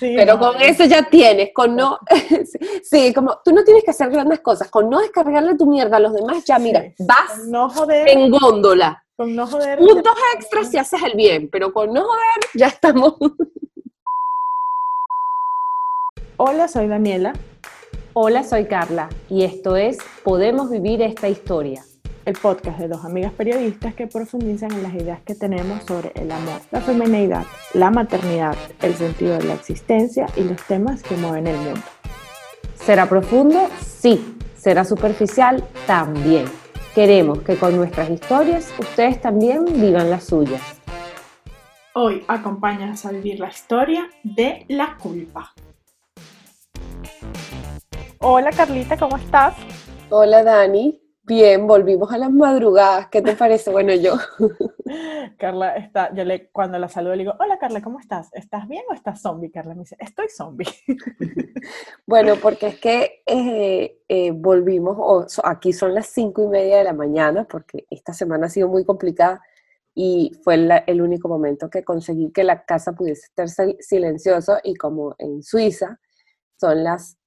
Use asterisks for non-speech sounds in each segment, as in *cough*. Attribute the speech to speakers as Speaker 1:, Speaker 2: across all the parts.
Speaker 1: pero con eso ya tienes, con no, *laughs* sí, como tú no tienes que hacer grandes cosas, con no descargarle tu mierda a los demás, ya mira, vas en góndola.
Speaker 2: Con no joder.
Speaker 1: Puntos extras si haces el bien, pero con no joder ya estamos. *laughs*
Speaker 2: Hola, soy Daniela.
Speaker 3: Hola, soy Carla y esto es Podemos Vivir esta Historia
Speaker 2: el podcast de dos amigas periodistas que profundizan en las ideas que tenemos sobre el amor, la feminidad, la maternidad, el sentido de la existencia y los temas que mueven el mundo.
Speaker 3: ¿Será profundo? Sí. ¿Será superficial? También. Queremos que con nuestras historias ustedes también vivan las suyas.
Speaker 2: Hoy acompáñanos a vivir la historia de la culpa. Hola Carlita, ¿cómo estás?
Speaker 1: Hola Dani, Bien, volvimos a las madrugadas. ¿Qué te parece? Bueno, yo. *laughs*
Speaker 2: Carla está, yo le, cuando la saludo le digo, hola Carla, ¿cómo estás? ¿Estás bien o estás zombie? Carla me dice, estoy zombie. *laughs*
Speaker 1: Bueno, porque es que eh, eh, volvimos, aquí son las cinco y media de la mañana, porque esta semana ha sido muy complicada y fue el único momento que conseguí que la casa pudiese estar silenciosa y como en Suiza son las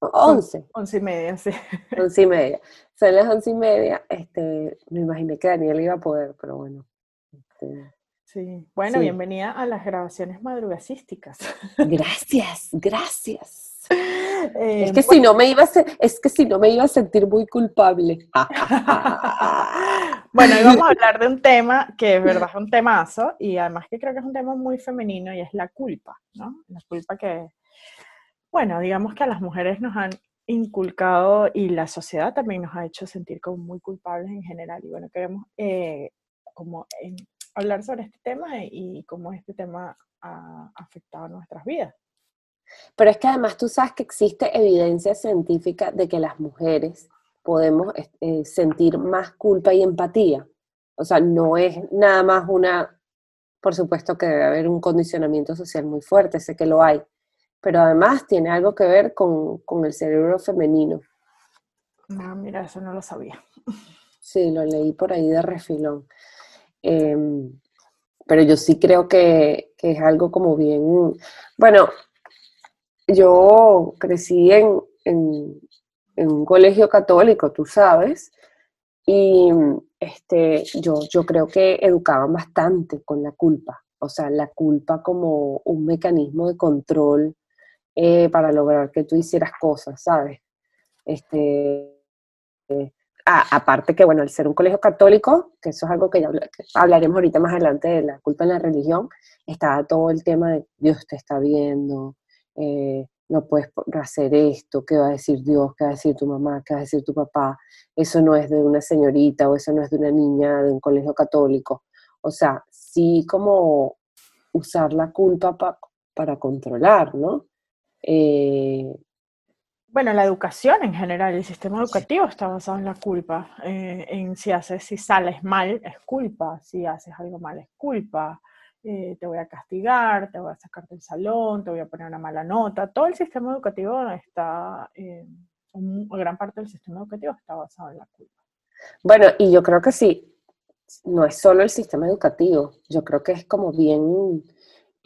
Speaker 1: 11.
Speaker 2: 11 y media, sí. *laughs*
Speaker 1: 11 y media. Son las 11 y media. Este, me imaginé que Daniel iba a poder, pero bueno. Este,
Speaker 2: sí. Bueno, bienvenida a las grabaciones madrugasísticas. *laughs*
Speaker 1: Gracias, gracias. es, que si no me iba a es que si no me iba a sentir muy culpable. *laughs*
Speaker 2: bueno, hoy vamos a hablar de un tema que es verdad es un temazo y además que creo que es un tema muy femenino y es la culpa, ¿no? La culpa que, bueno, digamos que a las mujeres nos han inculcado y la sociedad también nos ha hecho sentir como muy culpables en general. Y bueno, queremos eh, como hablar sobre este tema y cómo este tema ha afectado nuestras vidas.
Speaker 1: Pero es que además tú sabes que existe evidencia científica de que las mujeres podemos eh, sentir más culpa y empatía. O sea, no es nada más una, por supuesto que debe haber un condicionamiento social muy fuerte, sé que lo hay, pero además tiene algo que ver con, el cerebro femenino.
Speaker 2: Ah, mira, eso no lo sabía.
Speaker 1: Sí, lo leí por ahí de refilón. Em, pero yo sí creo que, es algo como bien... Bueno, yo crecí en, en, un colegio católico, tú sabes, y este, yo, yo creo que educaban bastante con la culpa, o sea, la culpa como un mecanismo de control eh, para lograr que tú hicieras cosas, ¿sabes? Este, eh, aparte que, bueno, al ser un colegio católico, que eso es algo que ya hablaremos ahorita más adelante de la culpa en la religión, estaba todo el tema de Dios te está viendo, eh, no puedes hacer esto, qué va a decir Dios, qué va a decir tu mamá, qué va a decir tu papá, eso no es de una señorita o eso no es de una niña de un colegio católico. O sea, sí como usar la culpa para controlar, ¿no?
Speaker 2: Eh, bueno, la educación en general, el sistema educativo está basado en la culpa, eh, en si haces, si sales mal es culpa, si haces algo mal es culpa, eh, te voy a castigar, te voy a sacar del salón, te voy a poner una mala nota. Todo el sistema educativo está, una gran parte del sistema educativo está basado en la culpa.
Speaker 1: Bueno, y yo creo que sí, no es solo el sistema educativo, yo creo que es como bien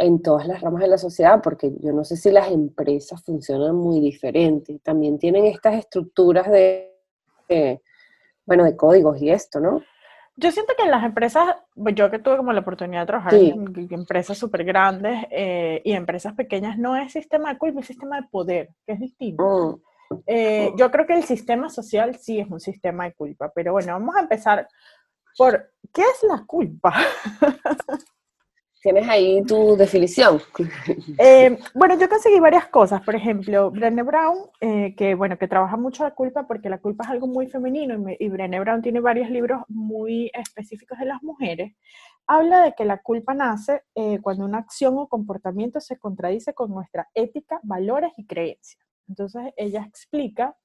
Speaker 1: en todas las ramas de la sociedad, porque yo no sé si las empresas funcionan muy diferente. También tienen estas estructuras de, bueno, de códigos y esto, ¿no?
Speaker 2: Yo siento que en las empresas, pues, yo que tuve como la oportunidad de trabajar en, empresas súper grandes eh, y empresas pequeñas, no es sistema de culpa, es sistema de poder, que es distinto. Mm. Eh, yo creo que el sistema social sí es un sistema de culpa, pero bueno, vamos a empezar por, ¿qué es la culpa? *laughs*
Speaker 1: ¿Tienes ahí tu definición? *laughs*
Speaker 2: Eh, bueno, yo conseguí varias cosas. Por ejemplo, Brené Brown, eh, que bueno, que trabaja mucho la culpa porque la culpa es algo muy femenino y, Brené Brown tiene varios libros muy específicos de las mujeres. Habla de que la culpa nace eh, cuando una acción o comportamiento se contradice con nuestra ética, valores y creencias. Entonces, ella explica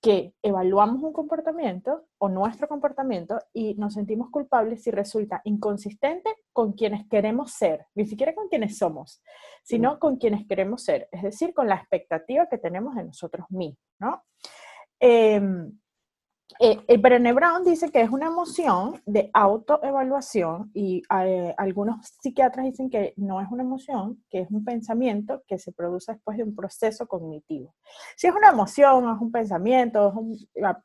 Speaker 2: que evaluamos un comportamiento o nuestro comportamiento y nos sentimos culpables si resulta inconsistente con quienes queremos ser, ni siquiera con quienes somos, sino con quienes queremos ser, es decir, con la expectativa que tenemos de nosotros mismos, ¿no? Em, eh, Brené Brown dice que es una emoción de autoevaluación y eh, algunos psiquiatras dicen que no es una emoción, que es un pensamiento que se produce después de un proceso cognitivo. Si es una emoción, es un pensamiento,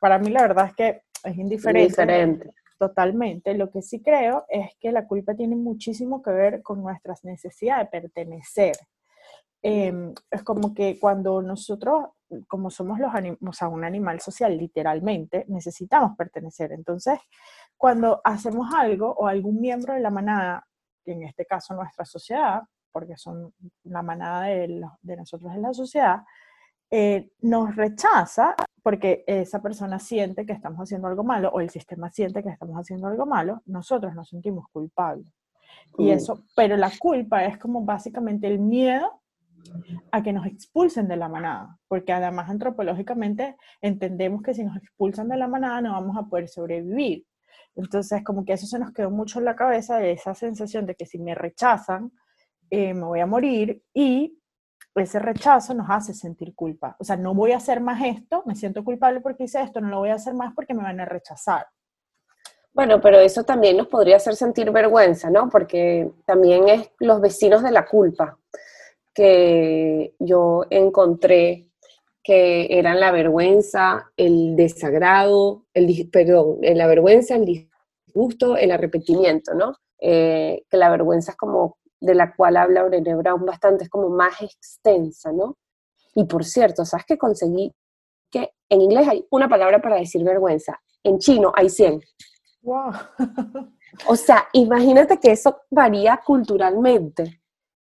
Speaker 2: para mí la verdad es que es indiferente.
Speaker 1: Diferente.
Speaker 2: Totalmente. Lo que sí creo es que la culpa tiene muchísimo que ver con nuestras necesidades de pertenecer. Em, es como que cuando nosotros, como somos los o sea, un animal social, literalmente, necesitamos pertenecer. Entonces, cuando hacemos algo o algún miembro de la manada, en este caso nuestra sociedad, porque son la manada de, de nosotros en la sociedad, eh, nos rechaza porque esa persona siente que estamos haciendo algo malo o el sistema siente que estamos haciendo algo malo, nosotros nos sentimos culpables. Y eso, pero la culpa es como básicamente el miedo a que nos expulsen de la manada, porque además antropológicamente entendemos que si nos expulsan de la manada no vamos a poder sobrevivir. Entonces, como que eso se nos quedó mucho en la cabeza, de esa sensación de que si me rechazan, eh, me voy a morir y ese rechazo nos hace sentir culpa. O sea, no voy a hacer más esto, me siento culpable porque hice esto, no lo voy a hacer más porque me van a rechazar.
Speaker 1: Bueno, pero eso también nos podría hacer sentir vergüenza, ¿no? Porque también es los vecinos de la culpa que yo encontré que eran la vergüenza, el desagrado, el, perdón, la vergüenza, el disgusto, el arrepentimiento, ¿no? Eh, que la vergüenza es como de la cual habla Brené Brown bastante, es como más extensa, ¿no? Y por cierto, ¿sabes que conseguí que en inglés hay una palabra para decir vergüenza? En chino hay 100.
Speaker 2: Wow.
Speaker 1: o sea, imagínate que eso varía culturalmente.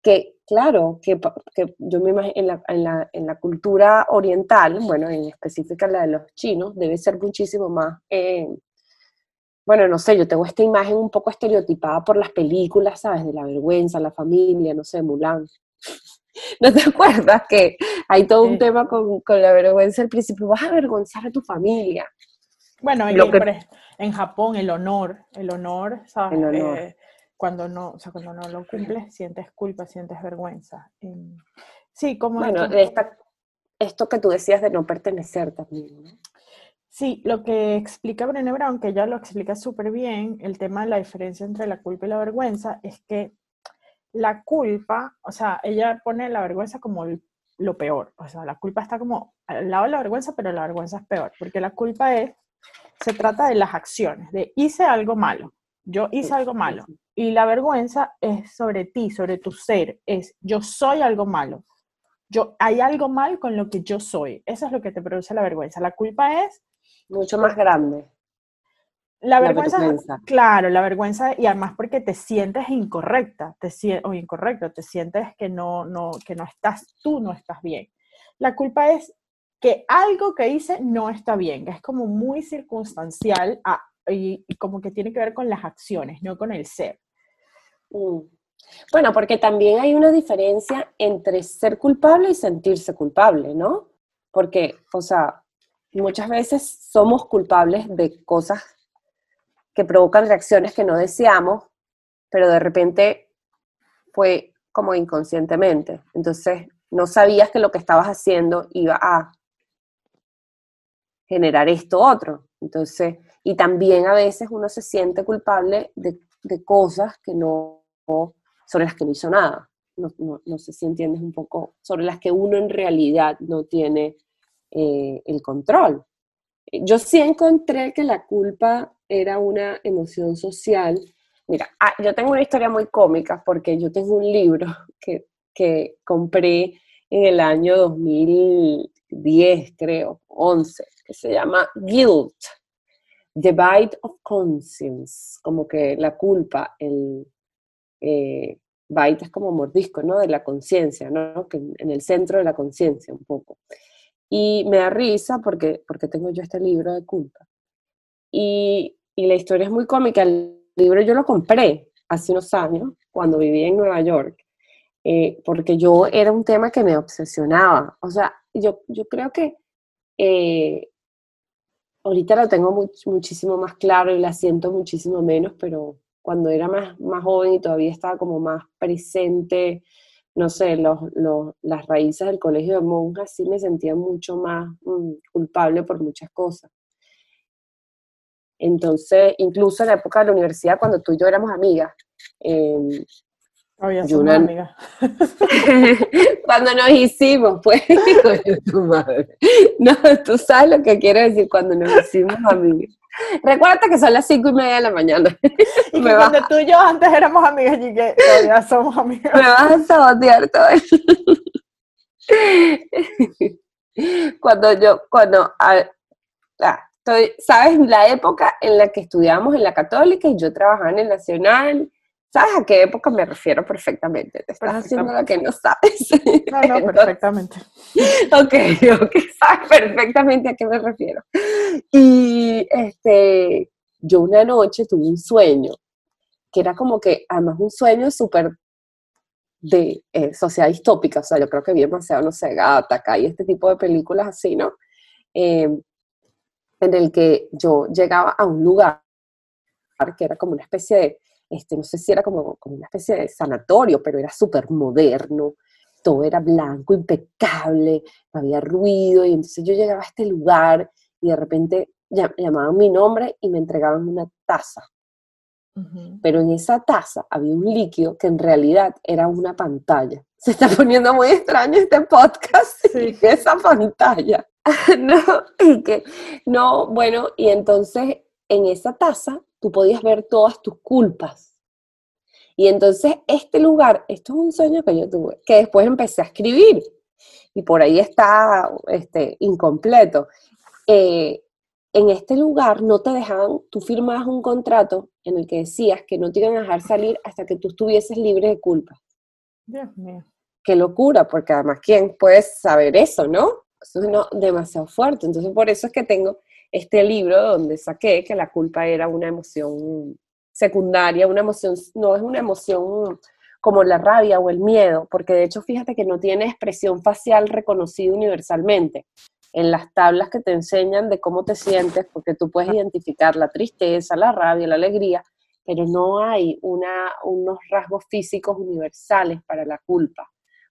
Speaker 1: Que, claro, que, que yo me imagino en la, en, la, en la, cultura oriental, bueno, en específica la de los chinos, debe ser muchísimo más eh, bueno, no sé, yo tengo esta imagen un poco estereotipada por las películas, ¿sabes? De la vergüenza, la familia, no sé, Mulan. *laughs* ¿No te acuerdas que hay todo un tema con, la vergüenza al principio? Vas a avergonzar a tu familia.
Speaker 2: Bueno, en Japón el honor, el honor, ¿sabes? Eh, cuando no, o sea, cuando no lo cumples, sientes culpa, sientes vergüenza. sí, como...
Speaker 1: Bueno, esto que tú decías de no pertenecer también, ¿no?
Speaker 2: Sí, lo que explica Brené Brown, que ella lo explica súper bien, el tema de la diferencia entre la culpa y la vergüenza, es que la culpa, o sea, ella pone la vergüenza como lo peor, o sea, la culpa está como al lado de la vergüenza, pero la vergüenza es peor, porque la culpa es, se trata de las acciones, de hice algo malo, yo hice algo malo, y la vergüenza es sobre ti, sobre tu ser, es yo soy algo malo, yo, hay algo mal con lo que yo soy, eso es lo que te produce la vergüenza, la culpa es
Speaker 1: mucho más grande.
Speaker 2: La vergüenza, claro, la vergüenza, y además porque te sientes incorrecta, te, o incorrecto, te sientes que no, no, que no estás, tú no estás bien. La culpa es que algo que hice no está bien, que es como muy circunstancial y, como que tiene que ver con las acciones, no con el ser.
Speaker 1: Mm. Bueno, porque también hay una diferencia entre ser culpable y sentirse culpable, ¿no? Porque, o sea, muchas veces somos culpables de cosas que provocan reacciones que no deseamos, pero de repente fue como inconscientemente. Entonces, no sabías que lo que estabas haciendo iba a generar esto otro. Entonces, y también a veces uno se siente culpable de, cosas que no, sobre las que no hizo nada. No, no, sé si entiendes un poco, sobre las que uno en realidad no tiene eh, el control. Yo sí encontré que la culpa era una emoción social. Mira, ah, yo tengo una historia muy cómica porque yo tengo un libro *laughs* que, que compré en el año 2010, creo, 11, que se llama Guilt, The Bite of Conscience, como que la culpa, el eh, bite es como mordisco, ¿no? De la conciencia, ¿no? Que en el centro de la conciencia un poco. Y me da risa porque, porque tengo yo este libro de culpa. Y, y la historia es muy cómica. El libro yo lo compré hace unos años, cuando vivía en Nueva York, eh, porque yo era un tema que me obsesionaba. O sea, yo, yo creo que eh, ahorita lo tengo muchísimo más claro y la siento muchísimo menos, pero cuando era más, más joven y todavía estaba como más presente no sé, los, las raíces del colegio de monjas, sí me sentía mucho más mm, culpable por muchas cosas. Entonces, incluso en la época de la universidad, cuando tú y yo éramos amigas, eh,
Speaker 2: Todavía
Speaker 1: Yo
Speaker 2: somos
Speaker 1: una-
Speaker 2: amigas. *laughs*
Speaker 1: cuando nos hicimos, pues, *laughs* coño, tu madre. No, tú sabes lo que quiero decir cuando nos hicimos amigos. Recuerda que son las cinco y media de la mañana. *laughs*
Speaker 2: Y
Speaker 1: Me
Speaker 2: que cuando tú y yo antes éramos amigas y que todavía somos amigas.
Speaker 1: me vas a sabotear todo el- Cuando yo, cuando, ah, estoy, ¿sabes? La época en la que estudiábamos en la católica y yo trabajaba en el nacional. ¿Sabes a qué época me refiero perfectamente? Te estás haciendo la que no sabes. *laughs*
Speaker 2: No, no, *laughs*
Speaker 1: Entonces,
Speaker 2: perfectamente.
Speaker 1: Ok, ok, sabes perfectamente a qué me refiero. Y este, yo una noche tuve un sueño, que era como que, además un sueño súper de eh, sociedad distópica, o sea, yo creo que vi demasiado, no sé, Gattaca y este tipo de películas así, ¿no? Eh, en el que yo llegaba a un lugar que era como una especie de, este, no sé si era como, como una especie de sanatorio, pero era súper moderno, todo era blanco, impecable, no había ruido, y entonces yo llegaba a este lugar y de repente llam- llamaban mi nombre y me entregaban una taza, pero en esa taza había un líquido que en realidad era una pantalla. *laughs* Se está poniendo muy extraño este podcast,
Speaker 2: Sí.
Speaker 1: esa pantalla. *laughs* no, y que, no, bueno, y entonces en esa taza tú podías ver todas tus culpas. Y entonces este lugar, esto es un sueño que yo tuve, que después empecé a escribir, y por ahí está este, incompleto. Eh, en este lugar no te dejaban, tú firmabas un contrato en el que decías que no te iban a dejar salir hasta que tú estuvieses libre de culpa.
Speaker 2: Dios mío.
Speaker 1: Qué locura, porque además, ¿quién puede saber eso, no? Eso es no- demasiado fuerte. Entonces, por eso es que tengo este libro donde saqué que la culpa era una emoción secundaria, una emoción, no es una emoción como la rabia o el miedo, porque de hecho, fíjate que no tiene expresión facial reconocida universalmente. En las tablas que te enseñan de cómo te sientes, porque tú puedes identificar la tristeza, la rabia, la alegría, pero no hay una, unos rasgos físicos universales para la culpa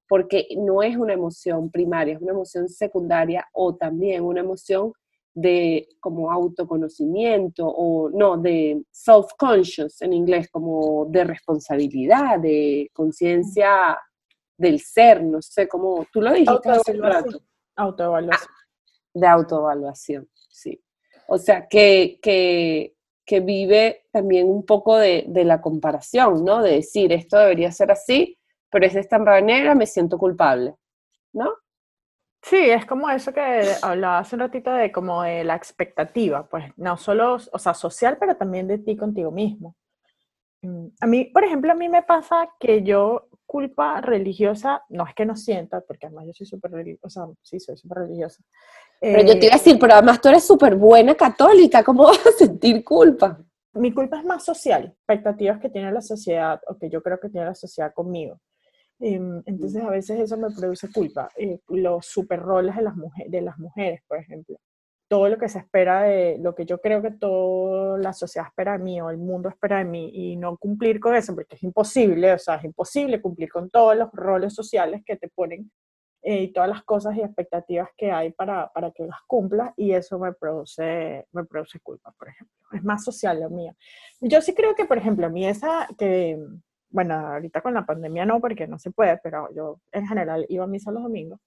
Speaker 1: porque no es una emoción primaria, es una emoción secundaria o también una emoción de como autoconocimiento o no, de self-conscious en inglés, como de responsabilidad, de conciencia del ser, no sé, como tú lo dijiste hace un
Speaker 2: Autoevaluación.
Speaker 1: rato,
Speaker 2: Autoevaluación.
Speaker 1: de autoevaluación, sí. O sea, que, que, que vive también un poco de, de la comparación, ¿no? De decir, esto debería ser así, pero es de esta manera, me siento culpable, ¿no?
Speaker 2: Sí, es como eso que hablaba hace un ratito de como de la expectativa, pues no solo, o sea, social, pero también de ti contigo mismo. Mm, A mí, por ejemplo, a mí me pasa que yo culpa religiosa, no es que no sienta, porque además yo soy súper religiosa, o sea, sí, soy súper religiosa.
Speaker 1: Pero yo te iba a
Speaker 2: Eh,
Speaker 1: decir, pero además tú eres súper buena católica, ¿cómo vas a sentir culpa?
Speaker 2: mi culpa es más social, expectativas que tiene la sociedad o que yo creo que tiene la sociedad conmigo. Em, Entonces a veces eso me produce culpa. Eh, los super roles de las, mujeres, de las mujeres, por ejemplo. Todo lo que se espera de, lo que yo creo que toda la sociedad espera de mí o el mundo espera de mí y no cumplir con eso, porque es imposible, o sea, es imposible cumplir con todos los roles sociales que te ponen eh, y todas las cosas y expectativas que hay para, para que las cumplas y eso me produce, me produce culpa, por ejemplo. Es más social lo mío. Yo sí creo que, por ejemplo, a mí esa que, bueno, ahorita con la pandemia no, porque no se puede, pero yo en general iba a misa los domingos.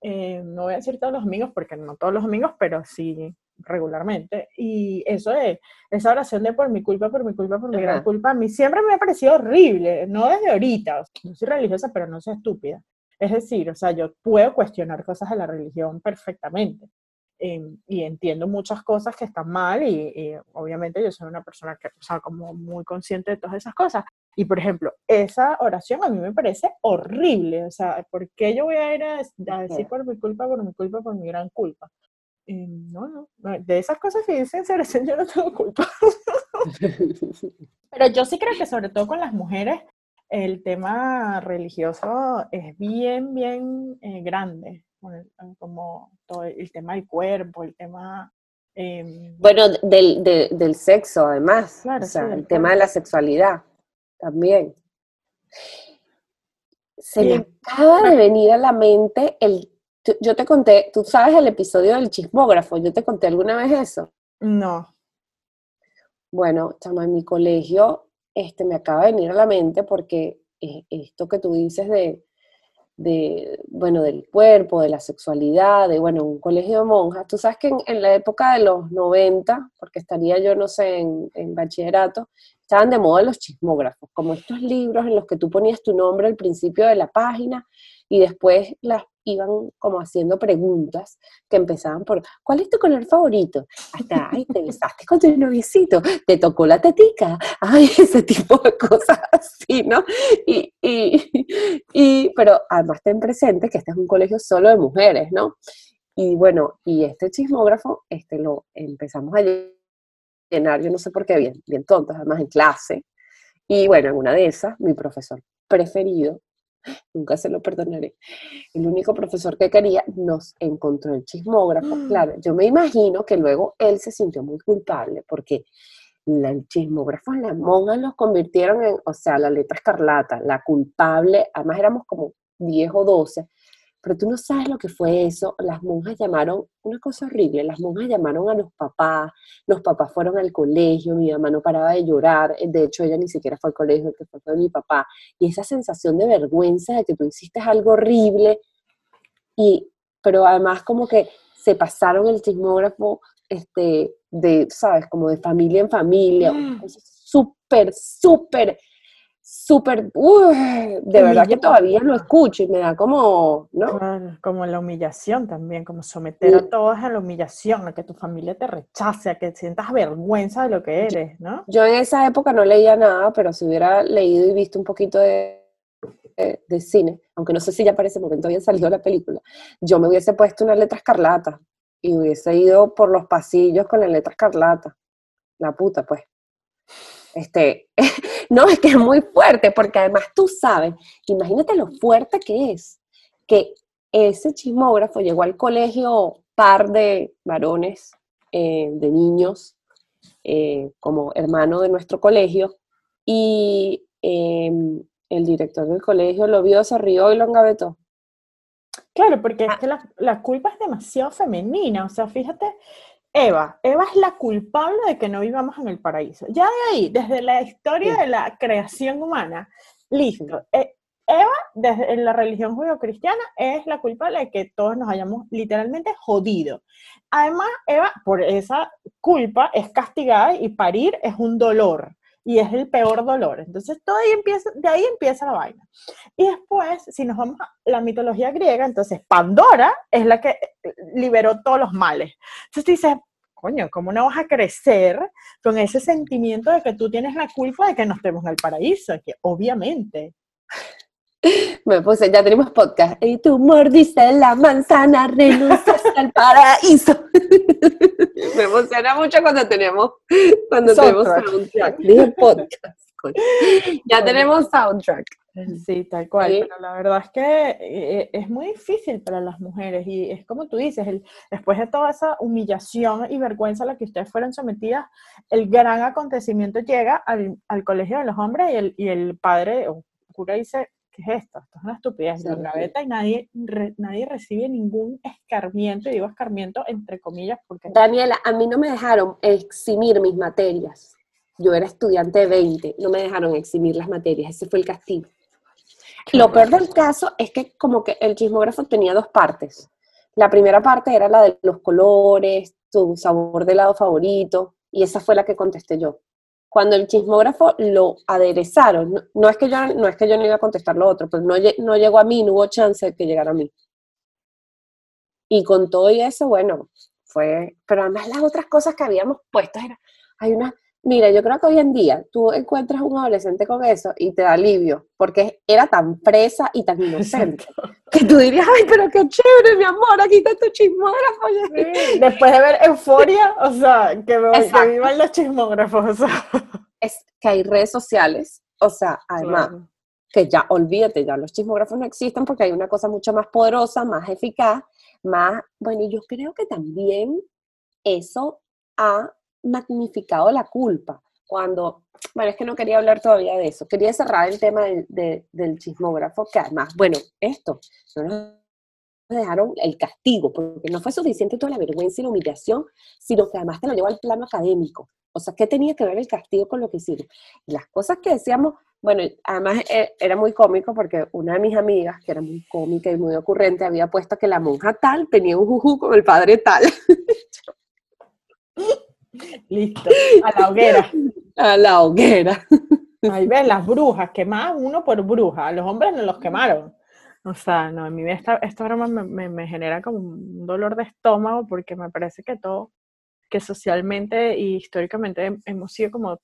Speaker 2: Eh, no voy a decir todos los domingos, porque no todos los domingos, pero sí regularmente. Y eso de, esa oración de por mi culpa, por mi culpa, por mi gran culpa, a mí siempre me ha parecido horrible, no desde ahorita. O sea, no soy religiosa, pero no soy estúpida. Es decir, o sea, yo puedo cuestionar cosas de la religión perfectamente. em, y entiendo muchas cosas que están mal y, y obviamente yo soy una persona que, o sea, como muy consciente de todas esas cosas. Y por ejemplo, esa oración a mí me parece horrible. O sea, ¿por qué yo voy a ir a, decir por mi culpa, por mi culpa, por mi gran culpa? Eh, no, no, de esas cosas que dicen esa oración yo no tengo culpa. *laughs* Pero yo sí creo que sobre todo con las mujeres el tema religioso es bien, bien eh, grande, el- como todo el tema del cuerpo, el tema... em,
Speaker 1: Bueno, del, de- del sexo, además.
Speaker 2: Claro,
Speaker 1: o sea,
Speaker 2: sí,
Speaker 1: el tema de la sexualidad también. Se me acaba de venir a la mente el. Yo te conté, tú sabes el episodio del chismógrafo, yo te conté alguna vez eso.
Speaker 2: no,
Speaker 1: bueno, chama, en mi colegio, este, me acaba de venir a la mente porque eh, esto que tú dices de, de, bueno, del cuerpo, de la sexualidad, de, bueno, un colegio de monjas. Tú sabes que en, la época de los 90, porque estaría yo, no sé, en, en, bachillerato, estaban de moda los chismógrafos, como estos libros en los que tú ponías tu nombre al principio de la página y después las iban como haciendo preguntas que empezaban por, ¿cuál es tu color favorito? Hasta, ay, te besaste con tu noviecito, te tocó la tetica, ay, *laughs* ese tipo de cosas así, ¿no? Y, y, pero además ten presente que este es un colegio solo de mujeres, ¿no? Y bueno, y este chismógrafo, este lo empezamos a llenar, yo no sé por qué, bien, bien tontos, además en clase. Y bueno, en una de esas, mi profesor preferido *gasps* nunca se lo perdonaré. El único profesor que quería nos encontró el chismógrafo. Mm. Claro, yo me imagino que luego él se sintió muy culpable porque el chismógrafo, las monjas los convirtieron en, o sea, la letra escarlata, la culpable, además éramos como 10 o 12, pero tú no sabes lo que fue eso. Las monjas llamaron, una cosa horrible, las monjas llamaron a los papás, los papás fueron al colegio, mi mamá no paraba de llorar, de hecho ella ni siquiera fue al colegio, que fue mi papá, y esa sensación de vergüenza de que tú hiciste algo horrible, y, pero además como que se pasaron el chismógrafo, este, de, sabes, como de familia en familia, mm. súper, súper súper, de verdad que todavía lo escucho y me da como, ¿no?
Speaker 2: como la humillación también, como someter a todos a la humillación, a que tu familia te rechace, a que sientas vergüenza de lo que eres, ¿no?
Speaker 1: Yo en esa época no leía nada, pero si hubiera leído y visto un poquito de, de, cine, aunque no sé si ya para ese momento había salido la película, yo me hubiese puesto una letra escarlata y hubiese ido por los pasillos con la letra escarlata. La puta, pues. Este, *laughs* no, es que es muy fuerte, porque además tú sabes, imagínate lo fuerte que es, que ese chismógrafo llegó al colegio par de varones, eh, de niños, eh, como hermano de nuestro colegio, y em, el director del colegio lo vio, se rió y lo engavetó.
Speaker 2: Claro, porque es ah. que la, la, culpa es demasiado femenina, o sea, fíjate Eva, Eva es la culpable de que no vivamos en el paraíso. Ya de ahí, desde la historia de la creación humana, listo. Eh, Eva, desde la religión judío-cristiana, es la culpable de que todos nos hayamos literalmente jodido. Además, Eva, por esa culpa, es castigada y parir es un dolor y es el peor dolor. Entonces, todo ahí empieza, de ahí empieza la vaina. Y después, si nos vamos a la mitología griega, entonces Pandora es la que liberó todos los males. Entonces dices, coño, ¿cómo no vas a crecer con ese sentimiento de que tú tienes la culpa de que no estemos en el paraíso? Que obviamente. *laughs*
Speaker 1: Me puse, ya tenemos podcast. Y tú mordiste la manzana, renunciaste al paraíso. *laughs* Me emociona mucho cuando tenemos, cuando tenemos soundtrack. Dije podcast. Ya tenemos soundtrack.
Speaker 2: Sí, tal cual. Pero la verdad es que eh, es muy difícil para las mujeres y es como tú dices, el, después de toda esa humillación y vergüenza a la que ustedes fueron sometidas, el gran acontecimiento llega al, al colegio de los hombres y el, y el padre o cura dice, ¿qué es esto? Esto es una estupidez, la graveta y nadie, nadie recibe ningún escarmiento, y digo escarmiento entre comillas porque...
Speaker 1: Daniela, a mí no me dejaron eximir mis materias. Yo era estudiante de 20, no me dejaron eximir las materias, ese fue el castigo. Lo peor del caso es que como que el chismógrafo tenía dos partes. La primera parte era la de los colores, tu sabor de helado favorito, y esa fue la que contesté yo. Cuando el chismógrafo lo aderezaron, no, es, que yo, no es que yo no iba a contestar lo otro, pero no, no llegó a mí, no hubo chance de que llegara a mí. Y con todo y eso, bueno, fue, pero además las otras cosas que habíamos puesto era, hay una, Mira, yo creo que hoy en día tú encuentras un adolescente con eso y te da alivio, porque era tan presa y tan inocente, que tú dirías, ay, pero qué chévere, mi amor, aquí está tu chismógrafo.
Speaker 2: Después de ver Euforia, o sea, que, me, vivan los chismógrafos.
Speaker 1: Es que hay redes sociales, o sea, además, que ya, olvídate, ya los chismógrafos no existen porque hay una cosa mucho más poderosa, más eficaz, más, bueno, y yo creo que también eso ha magnificado la culpa. Cuando, bueno, es que no quería hablar todavía de eso, quería cerrar el tema del chismógrafo, que además, bueno, esto no dejaron el castigo, porque no fue suficiente toda la vergüenza y la humillación, sino que además te lo llevó al plano académico. O sea, ¿qué tenía que ver el castigo con lo que hicieron? Y las cosas que decíamos, bueno, además eh, era muy cómico porque una de mis amigas, que era muy cómica y muy ocurrente, había puesto que la monja tal tenía un juju con el padre tal. *laughs* *laughs*
Speaker 2: Listo, a la hoguera.
Speaker 1: A la hoguera. *laughs*
Speaker 2: Ahí ves, las brujas, quemaban uno por bruja, a los hombres no los quemaron. O sea, no, a mí esta, esta broma me, me, genera como un dolor de estómago porque me parece que todo, que socialmente e históricamente hemos sido como,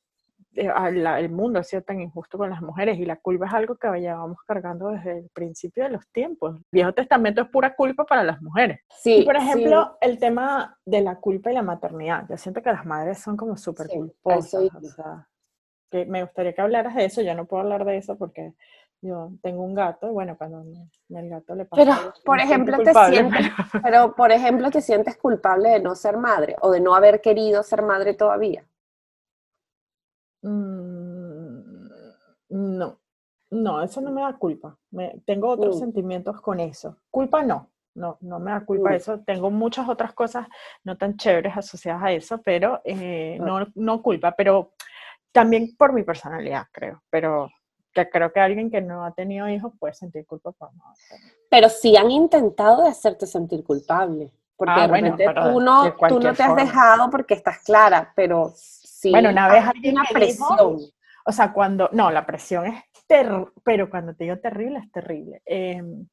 Speaker 2: el mundo ha sido tan injusto con las mujeres y la culpa es algo que llevamos cargando desde el principio de los tiempos. El Viejo Testamento es pura culpa para las mujeres. Sí, y por ejemplo, el tema de la culpa y la maternidad. Yo siento que las madres son como súper culposas. O sea, que me gustaría que hablaras de eso. Yo no puedo hablar de eso porque yo tengo un gato, bueno, cuando el gato le pasa.
Speaker 1: Pero, por ejemplo, te sientes, pero... por ejemplo, te sientes culpable de no ser madre o de no haber querido ser madre todavía.
Speaker 2: Mm, no, no, eso no me da culpa. tengo otros mm. sentimientos con eso. Culpa no, no, no me da culpa mm. eso. Tengo muchas otras cosas no tan chéveres asociadas a eso, pero eh, ah. no, no culpa, pero también por mi personalidad, creo. Pero que creo que alguien que no ha tenido hijos puede sentir culpa por no
Speaker 1: Pero sí han intentado de hacerte sentir culpable. Porque ah, tú, no, tú no te has dejado porque estás clara, pero sí
Speaker 2: bueno, una vez hay una presión. o sea, cuando, no, la presión es terrible, pero cuando te digo terrible, es terrible. Em,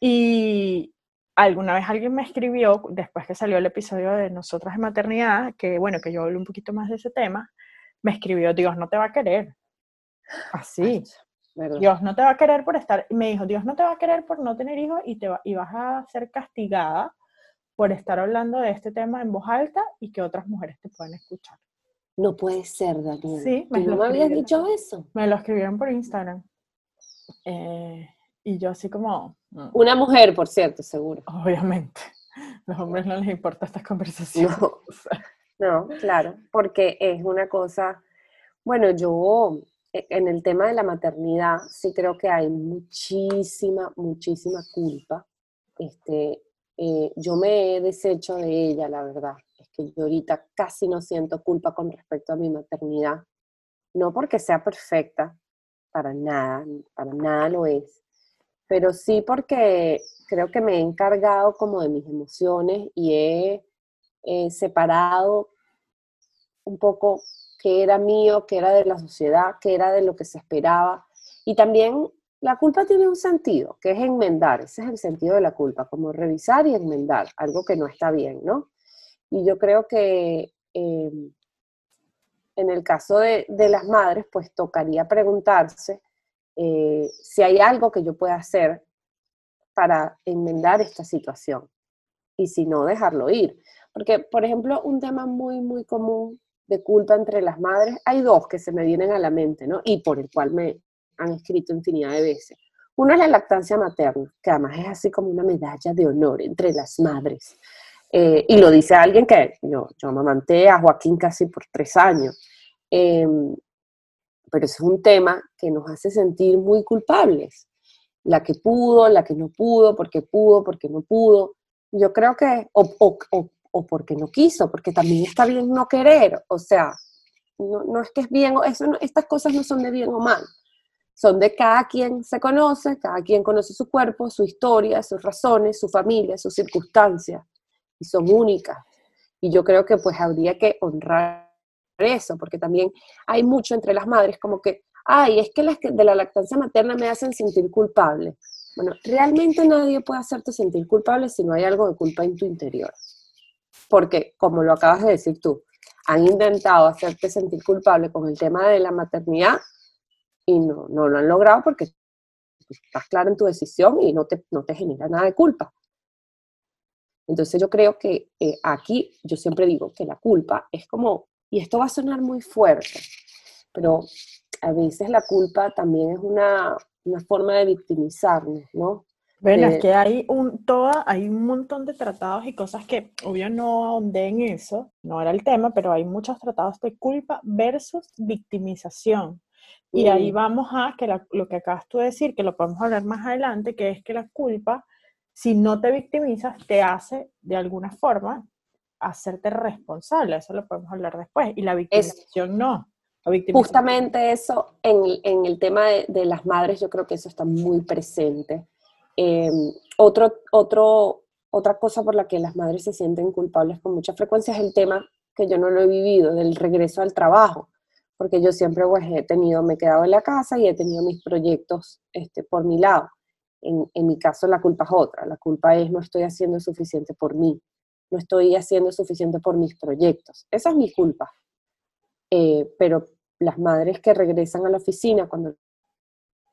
Speaker 2: y alguna vez alguien me escribió, después que salió el episodio de Nosotras en Maternidad, que bueno, que yo hablé un poquito más de ese tema, me escribió, Dios no te va a querer. Así. Dios no te va a querer por estar, me dijo, Dios no te va a querer por no tener hijos y, te va, y vas a ser castigada por estar hablando de este tema en voz alta y que otras mujeres te puedan escuchar.
Speaker 1: No puede ser, Daniel.
Speaker 2: Sí,
Speaker 1: me ¿No me habías dicho eso?
Speaker 2: Me lo escribieron por Instagram. Eh, y yo así como...
Speaker 1: Mm". Una mujer, por cierto, seguro.
Speaker 2: Obviamente. *laughs* Los hombres no les importa estas conversaciones. *laughs*
Speaker 1: no claro, porque es una cosa... Bueno, yo e, en el tema de la maternidad sí creo que hay muchísima, muchísima culpa. Este, eh, yo me he deshecho de ella, la verdad. Es que yo ahorita casi no siento culpa con respecto a mi maternidad. No porque sea perfecta, para nada, para nada lo es. Pero sí porque creo que me he encargado como de mis emociones y he separado un poco que era mío, que era de la sociedad, que era de lo que se esperaba. Y también la culpa tiene un sentido, que es enmendar, ese es el sentido de la culpa, como revisar y enmendar, algo que no está bien, ¿no? Y yo creo que em, en el caso de, las madres, pues tocaría preguntarse eh, si hay algo que yo pueda hacer para enmendar esta situación y si no, dejarlo ir. Porque, por ejemplo, un tema muy, muy común de culpa entre las madres, hay dos que se me vienen a la mente, ¿no? Y por el cual me han escrito infinidad de veces. Uno es la lactancia materna, que además es así como una medalla de honor entre las madres. Eh, y lo dice alguien que yo, yo amamanté a Joaquín casi por tres años. Em, pero es un tema que nos hace sentir muy culpables. La que pudo, la que no pudo, porque pudo, porque no pudo. Yo creo que, o, o, o porque no quiso, porque también está bien no querer, o sea, no, es que es bien, eso estas cosas no son de bien o mal, son de cada quien se conoce, cada quien conoce su cuerpo, su historia, sus razones, su familia, sus circunstancias, y son únicas. Y yo creo que pues habría que honrar eso, porque también hay mucho entre las madres como que, ay, es que las de la lactancia materna me hacen sentir culpable. Bueno, realmente nadie puede hacerte sentir culpable si no hay algo de culpa en tu interior porque, como lo acabas de decir tú, han intentado hacerte sentir culpable con el tema de la maternidad y no, no lo han logrado porque estás clara en tu decisión y no te, no te genera nada de culpa. Entonces yo creo que eh, aquí yo siempre digo que la culpa es como, y esto va a sonar muy fuerte, pero a veces la culpa también es una, una forma de victimizarnos, ¿no?
Speaker 2: Bueno, es eh, que hay un, toda, hay un montón de tratados y cosas que, obvio, no ahondé en eso, no era el tema, pero hay muchos tratados de culpa versus victimización. Y ahí mm. vamos a que lo que acabas tú de decir, que lo podemos hablar más adelante, que es que la culpa si no te victimizas, te hace de alguna forma hacerte responsable. Eso lo podemos hablar después. Y la victimización no.
Speaker 1: Justamente eso en, el tema de, las madres, yo creo que eso está muy presente. Otro, otro, otra cosa por la que las madres se sienten culpables con mucha frecuencia es el tema que yo no lo he vivido, del regreso al trabajo, porque yo siempre pues, he tenido, me he quedado en la casa y he tenido mis proyectos este, por mi lado. En, mi caso la culpa es otra, la culpa es no estoy haciendo suficiente por mí, no estoy haciendo suficiente por mis proyectos. Esa es mi culpa. Eh, pero las madres que regresan a la oficina cuando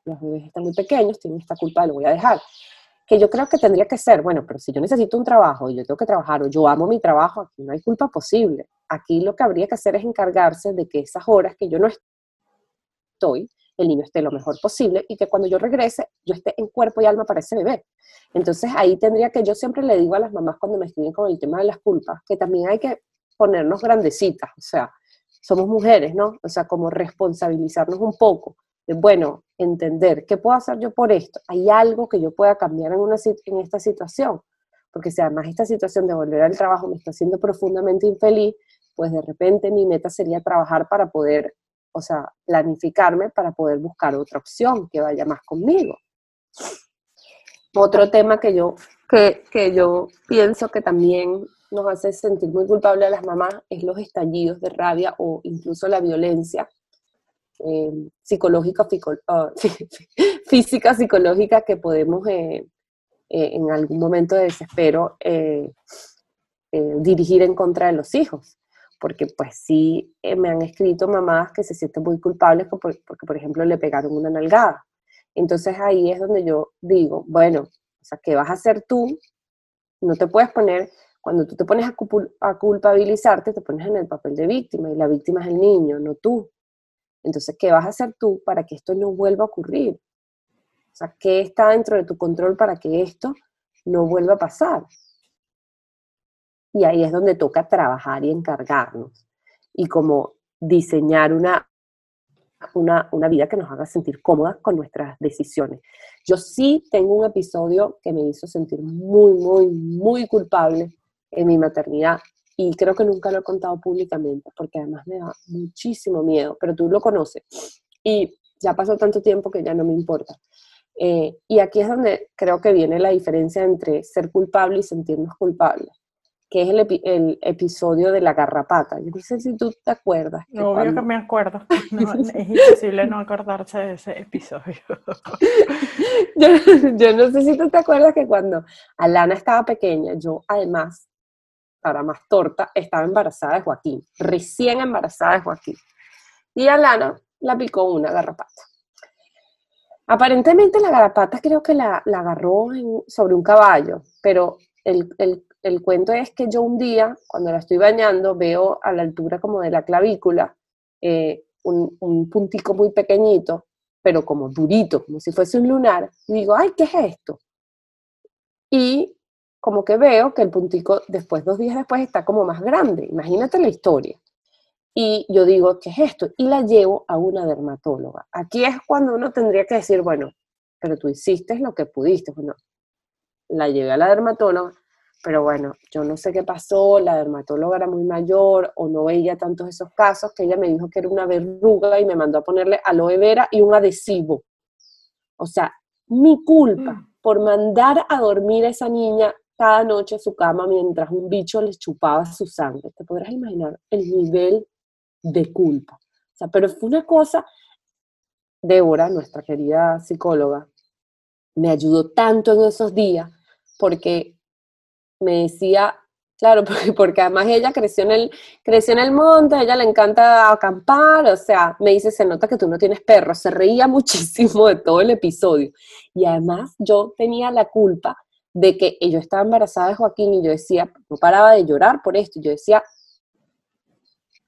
Speaker 1: los bebés están muy pequeños tienen esta culpa lo voy a dejar. Que yo creo que tendría que ser, bueno, pero si yo necesito un trabajo y yo tengo que trabajar o yo amo mi trabajo, aquí no hay culpa posible. Aquí lo que habría que hacer es encargarse de que esas horas que yo no estoy, el niño esté lo mejor posible y que cuando yo regrese, yo esté en cuerpo y alma para ese bebé. Entonces ahí tendría que, yo siempre le digo a las mamás cuando me escriben con el tema de las culpas, que también hay que ponernos grandecitas, o sea, somos mujeres, ¿no? O sea, como responsabilizarnos un poco, de, bueno, entender, ¿qué puedo hacer yo por esto? ¿Hay algo que yo pueda cambiar en, una, en esta situación? Porque si además esta situación de volver al trabajo me está haciendo profundamente infeliz, pues de repente mi meta sería trabajar para poder, o sea, planificarme para poder buscar otra opción que vaya más conmigo. Otro tema que yo, que, que yo pienso que también nos hace sentir muy culpables a las mamás es los estallidos de rabia o incluso la violencia eh, psicológica, ah, *laughs* física, psicológica que podemos eh, eh, en algún momento de desespero dirigir en contra de los hijos. Porque pues sí me han escrito mamás que se sienten muy culpables porque, por ejemplo, le pegaron una nalgada. Entonces ahí es donde yo digo, bueno, o sea, ¿qué vas a hacer tú? No te puedes poner cuando tú te pones a, culpabilizarte, te pones en el papel de víctima y la víctima es el niño, no tú. Entonces, ¿qué vas a hacer tú para que esto no vuelva a ocurrir? O sea, ¿qué está dentro de tu control para que esto no vuelva a pasar? Y ahí es donde toca trabajar y encargarnos. Y como diseñar una, una, una, vida que nos haga sentir cómodas con nuestras decisiones. Yo sí tengo un episodio que me hizo sentir muy, muy, muy culpable en mi maternidad y creo que nunca lo he contado públicamente porque además me da muchísimo miedo, pero tú lo conoces y ya pasó tanto tiempo que ya no me importa. Eh, y aquí es donde creo que viene la diferencia entre ser culpable y sentirnos culpables, que es el, episodio de la garrapata. Yo no sé si tú te acuerdas.
Speaker 2: No, obvio que me acuerdo. *laughs* es imposible no acordarse de ese episodio. *laughs*
Speaker 1: yo, yo no sé si tú te acuerdas que cuando Alana estaba pequeña, yo además para más torta, estaba embarazada de Joaquín, recién embarazada de Joaquín. Y a Lana la picó una garrapata. Aparentemente la garrapata creo que la, agarró sobre un caballo, pero el, cuento es que yo un día, cuando la estoy bañando, veo a la altura como de la clavícula eh, un, un puntico muy pequeñito, pero como durito, como si fuese un lunar, y digo, ay, ¿qué es esto? Y como que veo que el puntico después, dos días después, está como más grande. Imagínate la historia. Y yo digo, ¿qué es esto? Y la llevo a una dermatóloga. Aquí es cuando uno tendría que decir, bueno, pero tú hiciste lo que pudiste. Bueno, la llevé a la dermatóloga, pero bueno, yo no sé qué pasó, la dermatóloga era muy mayor o no veía tantos esos casos que ella me dijo que era una verruga y me mandó a ponerle aloe vera y un adhesivo. O sea, mi culpa mm. por mandar a dormir a esa niña cada noche en su cama mientras un bicho le chupaba su sangre. Te podrás imaginar el nivel de culpa. O sea, pero fue una cosa, Débora, nuestra querida psicóloga, me ayudó tanto en esos días porque me decía, claro, *laughs* porque, porque, además ella creció en, el, creció en el monte, a ella le encanta acampar, o sea, me dice, se nota que tú no tienes perro, se reía *laughs* muchísimo de todo el episodio. Y además yo tenía la culpa de que yo estaba embarazada de Joaquín y yo decía, no paraba de llorar por esto, yo decía,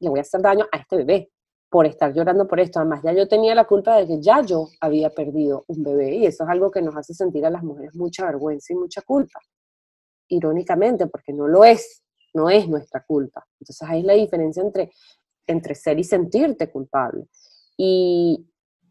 Speaker 1: le voy a hacer daño a este bebé por estar llorando por esto. Además, ya yo tenía la culpa de que ya yo había perdido un bebé y eso es algo que nos hace sentir a las mujeres mucha vergüenza y mucha culpa. Irónicamente, porque no lo es, no es nuestra culpa. Entonces ahí es la diferencia entre, entre ser y sentirte culpable. Y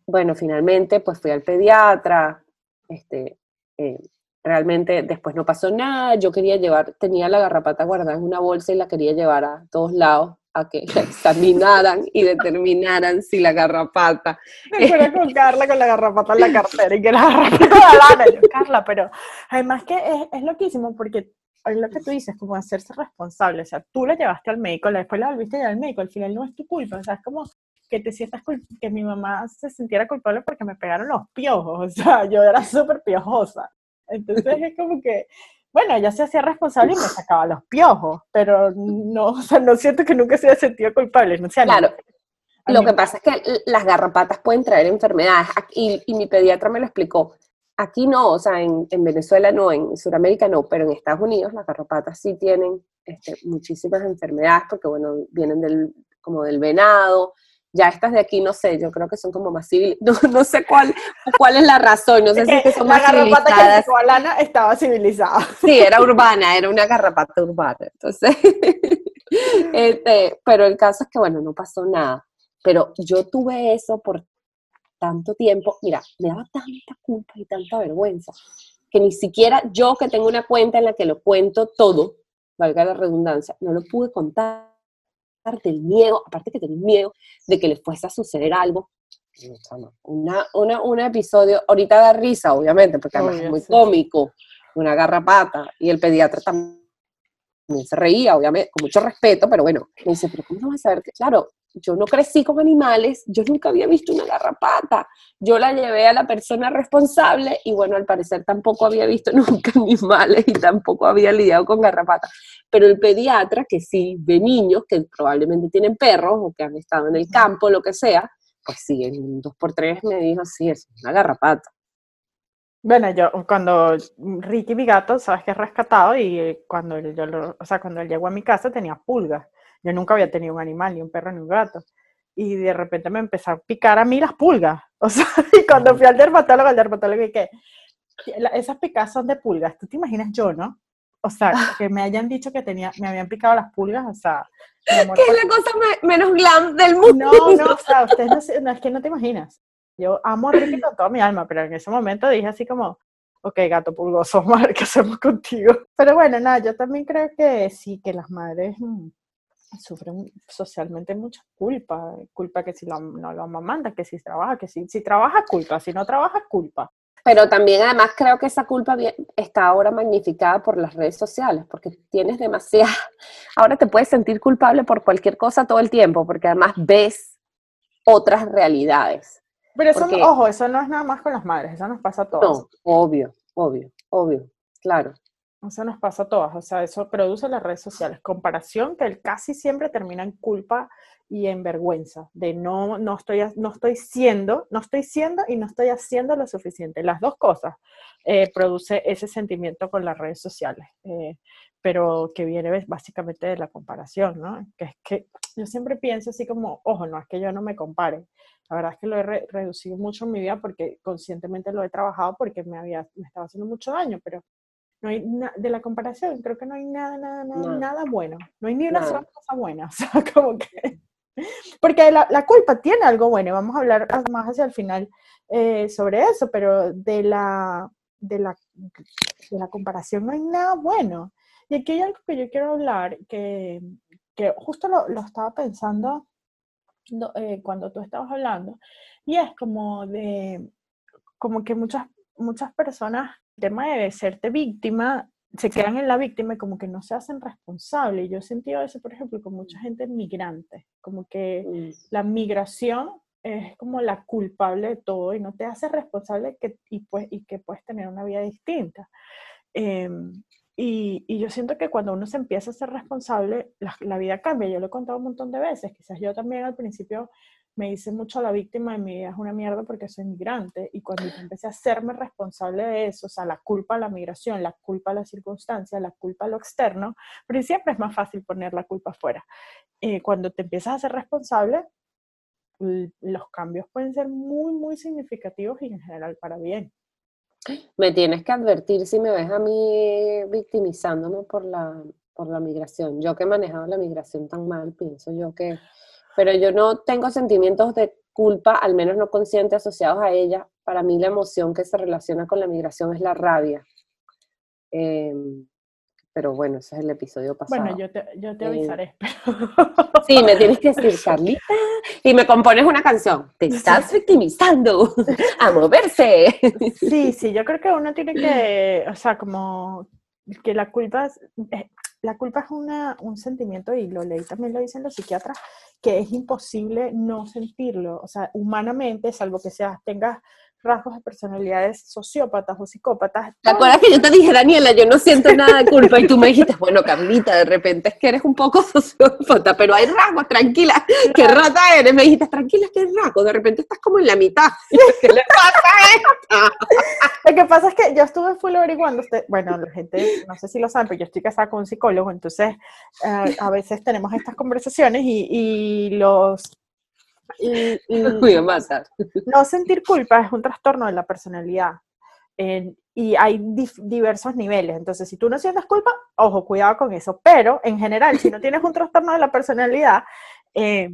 Speaker 1: bueno, finalmente pues fui al pediatra, este, eh, realmente después no pasó nada, yo quería llevar, tenía la garrapata guardada en una bolsa y la quería llevar a todos lados a que la examinaran y determinaran si la garrapata.
Speaker 2: Me acuerdo con Carla con la garrapata en la cartera y que la garrapata *laughs* yo, Carla, pero además que es, es loquísimo porque es lo que tú dices, como hacerse responsable, o sea, tú la llevaste al médico, después la volviste al médico, al final no es tu culpa, o sea, es como que te sientas que mi mamá se sintiera culpable porque me pegaron los piojos, o sea, yo era súper piojosa, entonces es como que bueno, ella se hacía responsable y me sacaba los piojos, pero no, o sea, no siento que nunca se haya sentido culpable. No sé,
Speaker 1: claro. Lo que pasa es que las garrapatas pueden traer enfermedades y, y, mi pediatra me lo explicó. Aquí no, o sea, en, en, Venezuela no, en Sudamérica no, pero en Estados Unidos las garrapatas sí tienen este, muchísimas enfermedades porque, bueno, vienen del, como del venado, ya estas de aquí, no sé, yo creo que son como más civilizadas. *laughs* No, sé cuál, cuál es la razón, no sé si es que son
Speaker 2: la
Speaker 1: más civilizadas.
Speaker 2: que estaba civilizada.
Speaker 1: Sí, era urbana, era una garrapata urbana. Entonces, *laughs* este, pero el caso es que, bueno, no pasó nada. Pero yo tuve eso por tanto tiempo. Mira, me daba tanta culpa y tanta vergüenza que ni siquiera yo que tengo una cuenta en la que lo cuento todo, valga la redundancia, no lo pude contar del miedo, aparte que tenía miedo de que le fuese a suceder algo. Una, una, un episodio, ahorita da risa, obviamente, porque además es muy cómico, una garrapata, y el pediatra también se reía, obviamente, con mucho respeto, pero bueno, me dice, pero ¿cómo no vas a saber que, claro, yo no crecí con animales, yo nunca había visto una garrapata. Yo la llevé a la persona responsable y bueno, al parecer tampoco había visto *laughs* nunca animales y tampoco había lidiado con garrapatas. Pero el pediatra, que sí ve niños que probablemente tienen perros o que han estado en el campo, lo que sea, pues sí, en un 2x3 me dijo, sí, es una garrapata.
Speaker 2: Bueno, yo cuando Ricky, mi gato, sabes que es rescatado y cuando yo lo, o sea, cuando él llegó a mi casa tenía pulgas. Yo nunca había tenido un animal, ni un perro, ni un gato. Y de repente me empezó a picar a mí las pulgas. *laughs* O sea, y cuando fui al dermatólogo, el dermatólogo dije, esas picadas son de pulgas. Tú te imaginas yo, ¿no? O sea, que me hayan dicho que tenía, me habían picado las pulgas, o sea...
Speaker 1: ¿Qué es la cosa menos glam del mundo?
Speaker 2: No, no, o sea, ustedes no, es que no te imaginas. Yo amo a Ricky con toda mi alma, pero en ese momento dije así como, ok, gato pulgoso, *laughs* madre, ¿qué hacemos contigo? Pero bueno, nada, yo también creo que sí, que las madres mm, sufren socialmente mucha culpa, culpa que si no lo amamanta, que si trabaja, que si, si trabaja culpa, si no trabaja culpa.
Speaker 1: Pero también además creo que esa culpa está ahora magnificada por las redes sociales, porque tienes demasiada, *laughs* ahora te puedes sentir culpable por cualquier cosa todo el tiempo, porque además ves otras realidades.
Speaker 2: Pero eso, ojo, eso no es nada más con las madres, eso nos pasa a todos. No,
Speaker 1: obvio, obvio, obvio, claro.
Speaker 2: Eso nos pasa a todas, o sea, eso produce las redes sociales. Comparación que casi siempre termina en culpa y en vergüenza, de no, no, estoy, no estoy siendo, no estoy siendo y no estoy haciendo lo suficiente. Las dos cosas eh, produce ese sentimiento con las redes sociales, eh, pero que viene básicamente de la comparación, ¿no? Que es que yo siempre pienso así como, ojo, no es que yo no me compare, la verdad es que lo he reducido mucho en mi vida porque conscientemente lo he trabajado porque me, había, me estaba haciendo mucho daño, pero no hay de la comparación, creo que no hay nada, nada, nada, nada bueno. No hay ni una sola cosa buena. *laughs* O sea, como que. Porque la, la, culpa tiene algo bueno, vamos a hablar más hacia el final eh, sobre eso, pero de la, de, la, de la comparación no hay nada bueno. Y aquí hay algo que yo quiero hablar, que, que justo lo, lo, estaba pensando eh, cuando tú estabas hablando, y es como de, como que muchas, muchas personas tema de serte víctima, se quedan en la víctima y como que no se hacen responsables. Yo he sentido eso, por ejemplo, con mucha gente migrante, como que mm. la migración es como la culpable de todo y no te hace responsable que, y, pues, y que puedes tener una vida distinta. Em, y, yo siento que cuando uno se empieza a ser responsable, la, vida cambia. Yo lo he contado un montón de veces. Quizás yo también al principio me hice mucho la víctima de mi vida es una mierda porque soy migrante y cuando empecé a hacerme responsable de eso, o sea, la culpa a la migración, la culpa a la circunstancia, la culpa a lo externo, pero siempre es más fácil poner la culpa afuera. Eh, cuando te empiezas a ser responsable, los cambios pueden ser muy, muy significativos y en general para bien.
Speaker 1: Me tienes que advertir si me ves a mí victimizándome por la, por la migración. Yo que he manejado la migración tan mal, pienso yo que pero yo no tengo sentimientos de culpa, al menos no conscientes asociados a ella. Para mí la emoción que se relaciona con la migración es la rabia. Em, pero bueno, ese es el episodio pasado.
Speaker 2: Bueno, yo te, yo te avisaré. *laughs*
Speaker 1: Sí, me tienes que decir, Carlita, y me compones una canción. Te estás victimizando *laughs* a moverse.
Speaker 2: Sí, sí, yo creo que uno tiene que, o sea, como que la culpa es, la culpa es una, un sentimiento, y lo leí también lo dicen los psiquiatras, que es imposible no sentirlo. O sea, humanamente, salvo que seas, tengas rasgos de personalidades sociópatas o psicópatas.
Speaker 1: ¿Te acuerdas que yo te dije, Daniela, yo no siento *laughs* nada de culpa? Y tú me dijiste, bueno, Carlita, de repente es que eres un poco *laughs* sociópata, pero hay rasgos, tranquila, ¿qué rata eres? Me dijiste, tranquila, ¿qué rasgos? De repente estás como en la mitad. *laughs* ¿Qué le pasa a esta?
Speaker 2: Lo que pasa es que yo estuve full averiguando, usted, bueno, la gente, no sé si lo saben, pero yo estoy casada con un psicólogo, entonces eh, a veces tenemos estas conversaciones y, y los y, *laughs* No sentir culpa es un trastorno de la personalidad. y hay diversos niveles. Entonces, si tú no sientes culpa, ojo, cuidado con eso. Pero, en general, si no *laughs* tienes un trastorno de la personalidad, eh,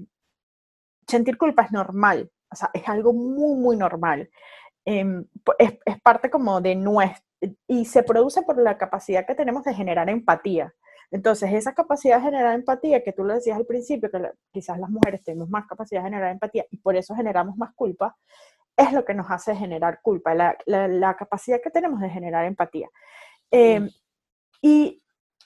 Speaker 2: sentir culpa es normal. O sea, es algo muy, muy normal. Em, es, es, parte como de nuestro... Y se produce por la capacidad que tenemos de generar empatía. Entonces, esa capacidad de generar empatía, que tú lo decías al principio, que quizás las mujeres tenemos más capacidad de generar empatía y por eso generamos más culpa, es lo que nos hace generar culpa, la, capacidad que tenemos de generar empatía. Em, y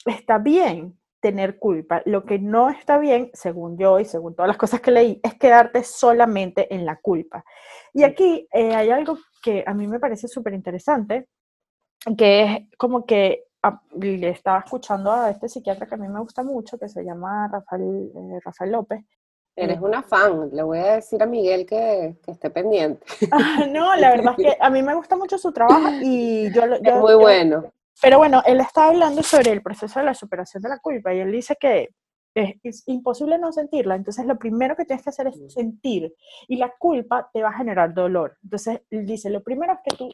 Speaker 2: está bien tener culpa. Lo que no está bien, según yo y según todas las cosas que leí, es quedarte solamente en la culpa. Y aquí eh, hay algo que a mí me parece súper interesante, que es como que le estaba escuchando a este psiquiatra que a mí me gusta mucho, que se llama Rafael, eh, Rafael López.
Speaker 1: Eres una fan, le voy a decir a Miguel que, que esté pendiente.
Speaker 2: Ah, *laughs* no, la verdad es que a mí me gusta mucho su trabajo y yo...
Speaker 1: es muy bueno.
Speaker 2: Pero bueno, él está hablando sobre el proceso de la superación de la culpa y él dice que es, es, imposible no sentirla, entonces lo primero que tienes que hacer es mm. sentir y la culpa te va a generar dolor. Entonces él dice, lo primero es que tú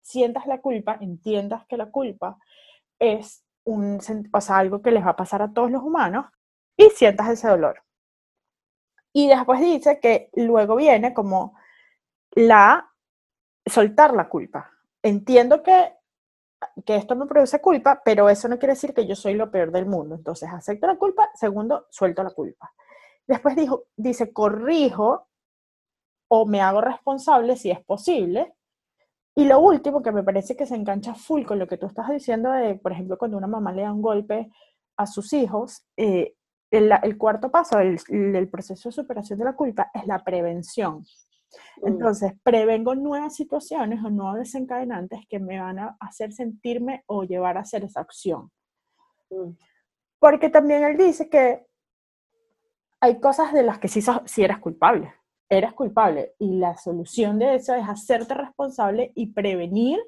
Speaker 2: sientas la culpa, entiendas que la culpa es un, o sea, algo que les va a pasar a todos los humanos y sientas ese dolor. Y después dice que luego viene como la soltar la culpa. Entiendo que, que esto me produce culpa, pero eso no quiere decir que yo soy lo peor del mundo. Entonces, acepto la culpa. Segundo, suelto la culpa. Después dijo, dice, corrijo o me hago responsable si es posible y lo último que me parece que se engancha full con lo que tú estás diciendo de, por ejemplo, cuando una mamá le da un golpe a sus hijos, eh, el, cuarto paso del, proceso de superación de la culpa es la prevención. Mm. Entonces, prevengo nuevas situaciones o nuevos desencadenantes que me van a hacer sentirme o llevar a hacer esa acción. Mm. Porque también él dice que hay cosas de las que sí, sí eres culpable eres culpable y la solución de eso es hacerte responsable y prevenir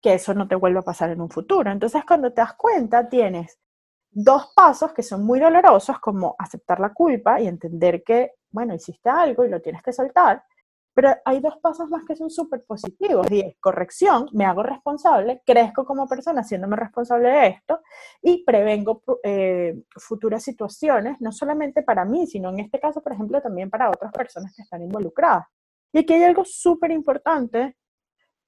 Speaker 2: que eso no te vuelva a pasar en un futuro. Entonces, cuando te das cuenta, tienes dos pasos que son muy dolorosos, como aceptar la culpa y entender que, bueno, hiciste algo y lo tienes que soltar, pero hay dos pasos más que son súper positivos y es corrección, me hago responsable, crezco como persona haciéndome responsable de esto y prevengo eh, futuras situaciones, no solamente para mí, sino en este caso, por ejemplo, también para otras personas que están involucradas. Y aquí hay algo súper importante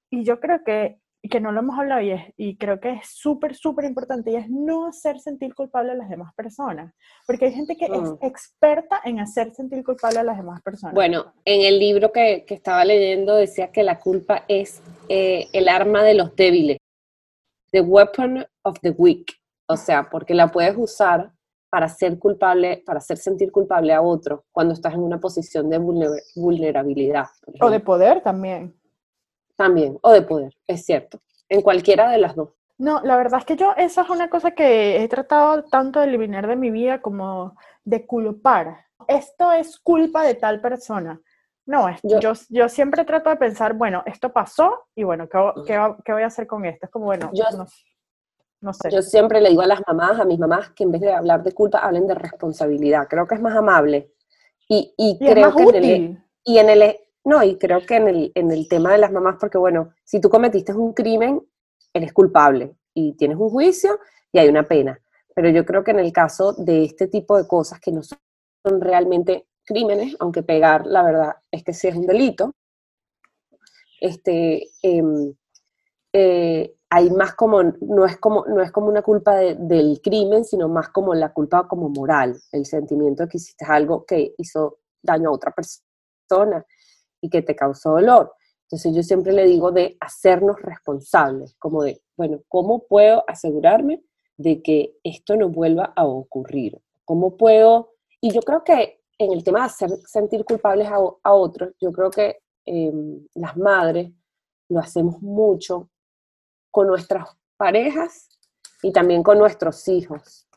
Speaker 2: y yo creo que que no lo hemos hablado y, y creo que es súper, súper importante y es no hacer sentir culpable a las demás personas. Porque hay gente que es mm. experta en hacer sentir culpable a las demás personas.
Speaker 1: Bueno, en el libro que, que estaba leyendo decía que la culpa es eh, el arma de los débiles, the weapon of the weak. O sea, porque la puedes usar para ser culpable, para hacer sentir culpable a otro cuando estás en una posición de vulnerabilidad.
Speaker 2: O de poder también.
Speaker 1: También, o de poder, es cierto, en cualquiera de las dos.
Speaker 2: No, la verdad es que yo, esa es una cosa que he tratado tanto de eliminar de mi vida como de culpar. Esto es culpa de tal persona. No, yo, yo, siempre trato de pensar, bueno, esto pasó y bueno, ¿qué, qué, qué voy a hacer con esto? Es como, bueno,
Speaker 1: yo, no, sé. Yo siempre le digo a las mamás, a mis mamás, que en vez de hablar de culpa, hablen de responsabilidad. Creo que es más amable. Y, y, creo que En el, y en el no, y creo que en el, en el tema de las mamás, porque bueno, si tú cometiste un crimen, eres culpable y tienes un juicio y hay una pena. Pero yo creo que en el caso de este tipo de cosas que no son realmente crímenes, aunque pegar, la verdad, es que sí es un delito, este, em, eh, hay más como, no es como, no es como una culpa del crimen, sino más como la culpa como moral, el sentimiento de que hiciste algo que hizo daño a otra persona y que te causó dolor. Entonces yo siempre le digo de hacernos responsables, como de, bueno, ¿cómo puedo asegurarme de que esto no vuelva a ocurrir? ¿Cómo puedo? Y yo creo que en el tema de hacer sentir culpables a, otros, yo creo que em, las madres lo hacemos mucho con nuestras parejas y también con nuestros hijos.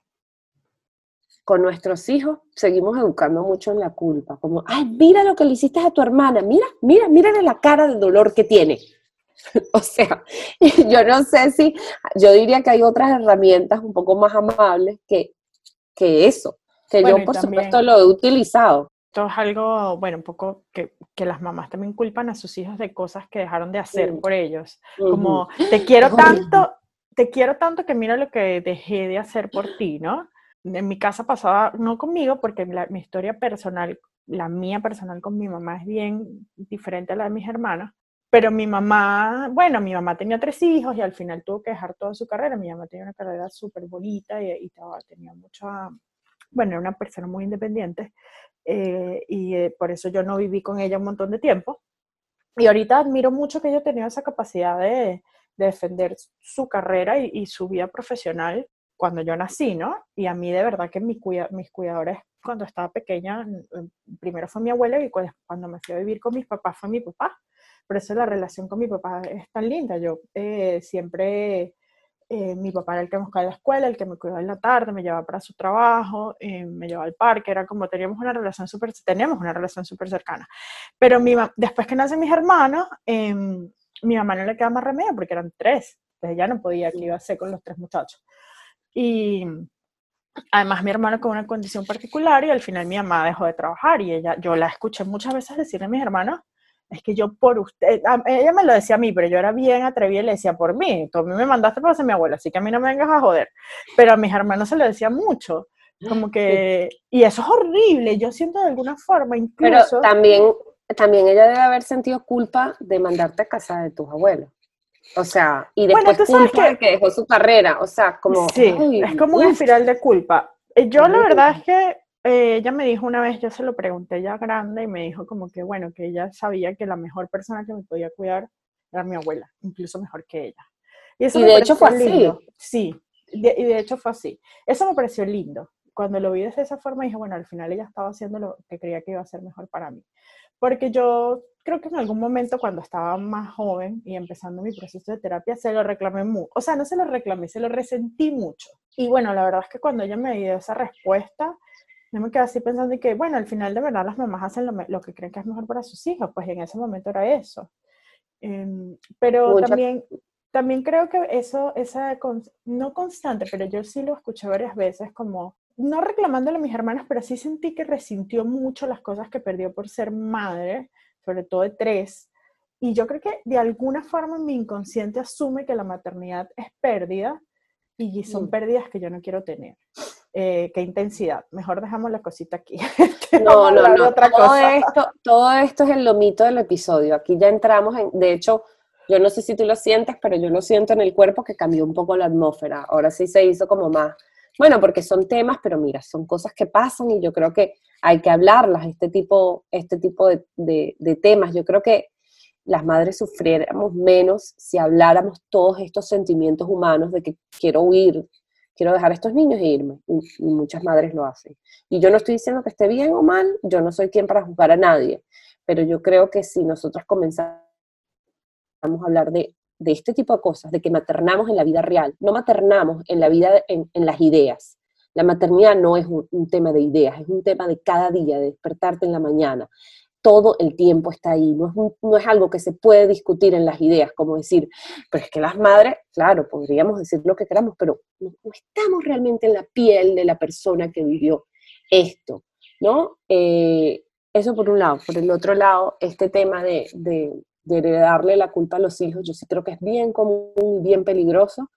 Speaker 1: Con nuestros hijos seguimos educando mucho en la culpa, como, ay, mira lo que le hiciste a tu hermana, mira, mira, mira la cara de dolor que tiene. *laughs* o sea, *laughs* yo no sé si, yo diría que hay otras herramientas un poco más amables que, que eso, que yo por supuesto lo he utilizado.
Speaker 2: Esto es algo, bueno, un poco que, que, las mamás también culpan a sus hijos de cosas que dejaron de hacer por ellos. Como, te quiero *laughs* tanto, te quiero tanto que mira lo que dejé de hacer por ti, ¿no? En mi casa pasaba, no conmigo, porque mi historia personal, la mía personal con mi mamá es bien diferente a la de mis hermanos, pero mi mamá, bueno, mi mamá tenía tres hijos y al final tuvo que dejar toda su carrera. Mi mamá tenía una carrera súper bonita y, y, tenía mucha, bueno, era una persona muy independiente eh, y eh, por eso yo no viví con ella un montón de tiempo. Y ahorita admiro mucho que ella tenía esa capacidad de, de defender su carrera y, su vida profesional cuando yo nací, ¿no? Y a mí de verdad que mis, mis cuidadores cuando estaba pequeña, primero fue mi abuela y cuando me fui a vivir con mis papás fue mi papá. Por eso la relación con mi papá es tan linda. Yo eh, siempre eh, mi papá era el que me buscaba a la escuela, el que me cuidaba en la tarde, me llevaba para su trabajo, eh, me llevaba al parque, era como teníamos una relación súper, tenemos una relación súper cercana. Pero mi, después que nacen mis hermanos, em, mi mamá no le quedaba más remedio porque eran tres, entonces ya no podía, que iba a hacer con los tres muchachos. Y además mi hermano con una condición particular y al final mi mamá dejó de trabajar y ella, yo la escuché muchas veces decirle a mis hermanos, es que yo por usted, ella me lo decía a mí, pero yo era bien atrevida y le decía por mí, tú a mí me mandaste para ser mi abuela, así que a mí no me vengas a joder, pero a mis hermanos se lo decía mucho, como que, y eso es horrible, yo siento de alguna forma incluso...
Speaker 1: Pero también, también ella debe haber sentido culpa de mandarte a casa de tus abuelos. O sea, y después culpa de que dejó su carrera, o sea, como...
Speaker 2: Sí, es como una espiral de culpa. Eh, yo la verdad es que eh, ella me dijo una vez, yo se lo pregunté ya grande y me dijo como que bueno, que ella sabía que la mejor persona que me podía cuidar era mi abuela, incluso mejor que ella.
Speaker 1: Y, eso de hecho fue así.
Speaker 2: Sí, y de hecho fue así. Eso me pareció lindo. Cuando lo vi de esa forma dije, bueno, al final ella estaba haciendo lo que creía que iba a ser mejor para mí. Porque yo creo que en algún momento cuando estaba más joven y empezando mi proceso de terapia, se lo reclamé mucho. O sea, no se lo reclamé, se lo resentí mucho. Y bueno, la verdad es que cuando ella me dio esa respuesta, yo me quedé así pensando que, bueno, al final de verdad las mamás hacen lo, que creen que es mejor para sus hijos, pues en ese momento era eso. Em, pero también, también creo que eso, esa, no constante, pero yo sí lo escuché varias veces como, no reclamándole a mis hermanas, pero sí sentí que resintió mucho las cosas que perdió por ser madre, sobre todo de tres. Y yo creo que de alguna forma mi inconsciente asume que la maternidad es pérdida y son mm. pérdidas que yo no quiero tener. Eh, qué intensidad. Mejor dejamos la cosita aquí. *laughs*
Speaker 1: no, no, no. todo, Esto, todo esto es el lomito del episodio. Aquí ya entramos en, de hecho, yo no sé si tú lo sientes, pero yo lo siento en el cuerpo que cambió un poco la atmósfera. Ahora sí se hizo como más, bueno, porque son temas, pero mira, son cosas que pasan y yo creo que hay que hablarlas, este tipo, este tipo de, temas. Yo creo que las madres sufriéramos menos si habláramos todos estos sentimientos humanos de que quiero huir, quiero dejar a estos niños e irme. Y, muchas madres lo hacen. Y yo no estoy diciendo que esté bien o mal, yo no soy quien para juzgar a nadie, pero yo creo que si nosotros comenzamos a hablar de, de este tipo de cosas, de que maternamos en la vida real, no maternamos en la vida, en, en las ideas. La maternidad no es un, tema de ideas, es un tema de cada día, de despertarte en la mañana, todo el tiempo está ahí, no es, no es, algo que se puede discutir en las ideas, como decir, pero es que las madres, claro, podríamos decir lo que queramos, pero no, estamos realmente en la piel de la persona que vivió esto, ¿no? Eh, eso por un lado. Por el otro lado, este tema de, darle la culpa a los hijos, yo sí creo que es bien común y bien peligroso.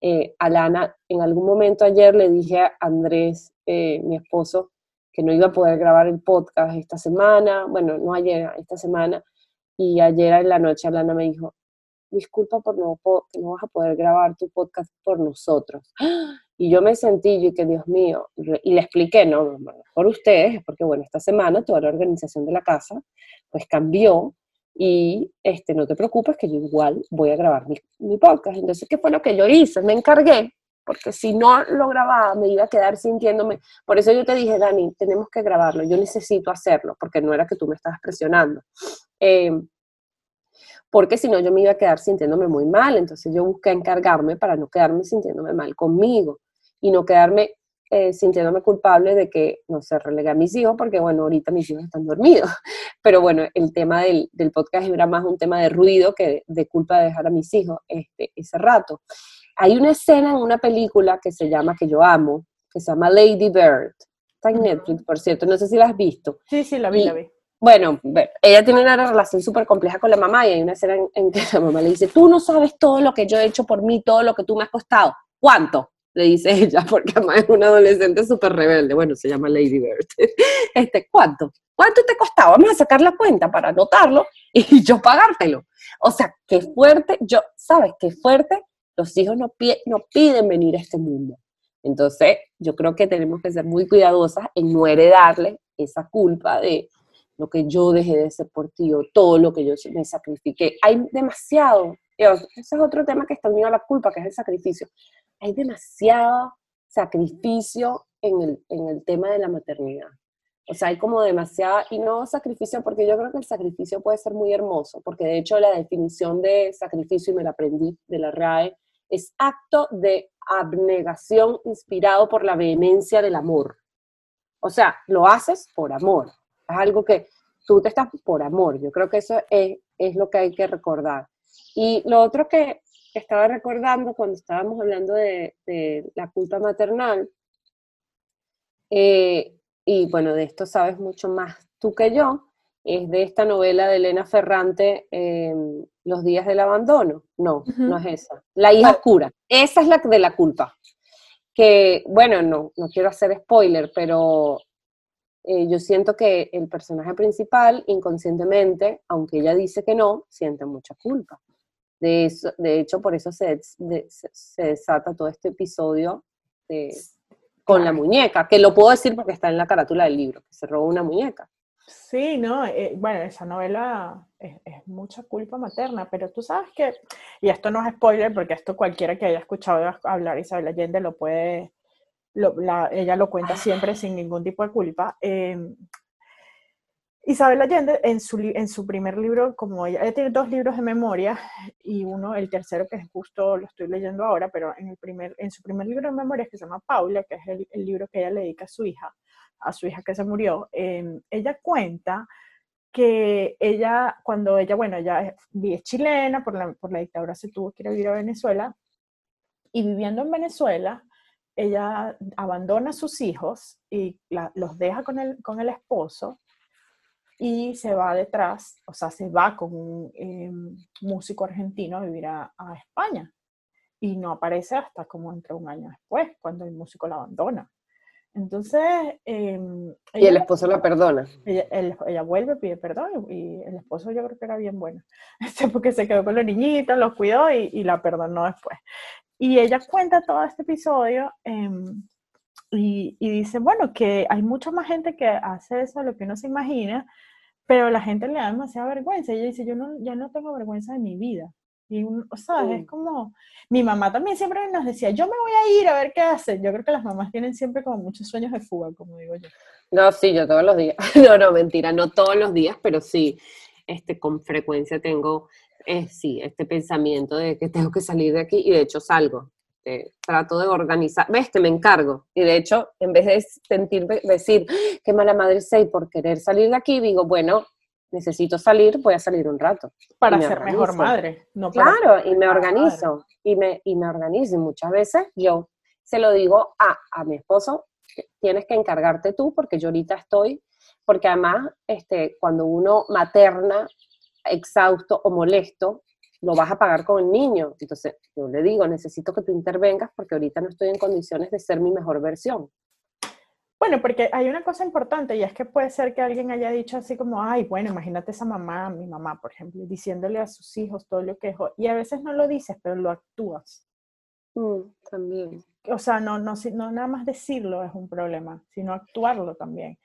Speaker 1: Eh, Alana, en algún momento ayer le dije a Andrés, eh, mi esposo, que no iba a poder grabar el podcast esta semana, bueno, no ayer, esta semana, y ayer en la noche Alana me dijo, disculpa por no, no vas a poder grabar tu podcast por nosotros. Y yo me sentí, yo que Dios mío, y le expliqué, no, por ustedes, porque bueno, esta semana toda la organización de la casa, pues cambió, y este, no te preocupes que yo igual voy a grabar mi, mi podcast. Entonces, ¿qué fue lo que yo hice? Me encargué porque si no lo grababa me iba a quedar sintiéndome. Por eso yo te dije, Dani, tenemos que grabarlo, yo necesito hacerlo, porque no era que tú me estabas presionando. Em, porque si no yo me iba a quedar sintiéndome muy mal, entonces yo busqué encargarme para no quedarme sintiéndome mal conmigo y no quedarme eh, sintiéndome culpable de que, no sé, relegué a mis hijos, porque bueno, ahorita mis hijos están dormidos, *laughs* pero bueno, el tema del, del podcast era más un tema de ruido que de culpa de dejar a mis hijos este, ese rato. Hay una escena en una película que se llama, que yo amo, que se llama Lady Bird. Está en Netflix, por cierto, no sé si la has visto.
Speaker 2: Sí, sí, la vi, la vi.
Speaker 1: Bueno, ella tiene una relación súper compleja con la mamá y hay una escena en, que la mamá le dice, tú no sabes todo lo que yo he hecho por mí, todo lo que tú me has costado. ¿Cuánto? Le dice ella, *laughs* porque además es una adolescente súper rebelde. Bueno, se llama Lady Bird. *laughs* Este, ¿cuánto? ¿Cuánto te costaba? Vamos a sacar la cuenta para anotarlo y *laughs* yo pagártelo. O sea, qué fuerte, yo, ¿sabes? Qué fuerte los hijos no, piden venir a este mundo. Entonces, yo creo que tenemos que ser muy cuidadosas en no heredarle esa culpa de lo que yo dejé de ser por ti o todo lo que yo me sacrifiqué. Hay demasiado, ese es otro tema que está unido a la culpa, que es el sacrificio. Hay demasiado sacrificio en el, en el tema de la maternidad. O sea, hay como demasiada, y no sacrificio, porque yo creo que el sacrificio puede ser muy hermoso, porque de hecho la definición de sacrificio, y me la aprendí de la RAE, es acto de abnegación inspirado por la vehemencia del amor. O sea, lo haces por amor. Es algo que tú te estás por amor. Yo creo que eso es, es lo que hay que recordar. Y lo otro que estaba recordando cuando estábamos hablando de, de la culpa maternal, eh, y bueno, de esto sabes mucho más tú que yo, es de esta novela de Elena Ferrante, em, Los días del abandono. No, no es esa. La hija oscura. Esa es la de la culpa. Que, bueno, no, no quiero hacer spoiler, pero eh, yo siento que el personaje principal, inconscientemente, aunque ella dice que no, siente mucha culpa. De, eso, de hecho, por eso se, se desata todo este episodio con la muñeca, que lo puedo decir porque está en la carátula del libro, que se robó una muñeca.
Speaker 2: Sí, no, eh, bueno, esa novela es, mucha culpa materna, pero tú sabes que, y esto no es spoiler, porque esto cualquiera que haya escuchado hablar Isabel Allende lo puede, ella lo cuenta siempre sin ningún tipo de culpa. Em, Isabel Allende, en su, en su primer libro, como ella, tiene dos libros de memoria, y uno, el tercero, que es justo lo estoy leyendo ahora, pero en, el primer, en su primer libro de memoria, que se llama Paula, que es el, el libro que ella le dedica a su hija, a su hija que se murió, em, ella cuenta que ella, cuando ella, bueno, ella es, chilena, por la, por la dictadura se tuvo que ir a vivir a Venezuela, y viviendo en Venezuela, ella abandona a sus hijos y los deja con el, con el esposo y se va detrás, o sea, se va con un em, músico argentino a vivir a, a, España. Y no aparece hasta como entre un año después, cuando el músico la abandona. Entonces...
Speaker 1: Em, y el esposo la perdona.
Speaker 2: Ella, vuelve, pide perdón y el esposo yo creo que era bien bueno, *laughs* este, porque se quedó con los niñitos, los cuidó y, la perdonó después. Y ella cuenta todo este episodio em, y, y, dice, bueno, que hay mucha más gente que hace eso de lo que uno se imagina, pero la gente le da demasiada vergüenza. Ella dice, yo no, ya no tengo vergüenza de mi vida. Y, o sea, es como, mi mamá también siempre nos decía, yo me voy a ir a ver qué hacen. Yo creo que las mamás tienen siempre como muchos sueños de fuga, como digo yo.
Speaker 1: No, sí, yo todos los días. *laughs* No, no, mentira, no todos los días, pero sí, este, con frecuencia tengo, eh, sí, este pensamiento de que tengo que salir de aquí y de hecho salgo. Eh, trato de organizar, ves que me encargo. Y de hecho, en vez de sentir, decir, ¡Ah, qué mala madre soy por querer salir de aquí, digo, bueno, necesito salir, voy a salir un rato.
Speaker 2: Para ser mejor madre.
Speaker 1: No claro, y me organizo, y me, y me organizo. Y muchas veces yo se lo digo a, a mi esposo, tienes que encargarte tú porque yo ahorita estoy, porque además este, cuando uno materna exhausto o molesto, lo vas a pagar con el niño. Entonces yo le digo, necesito que tú intervengas porque ahorita no estoy en condiciones de ser mi mejor versión.
Speaker 2: Bueno, porque hay una cosa importante y es que puede ser que alguien haya dicho así como, ay, bueno, imagínate esa mamá, mi mamá, por ejemplo, diciéndole a sus hijos todo lo que es, y a veces no lo dices, pero lo actúas.
Speaker 1: Mm, también.
Speaker 2: O sea, no, no, no nada más decirlo es un problema, sino actuarlo también.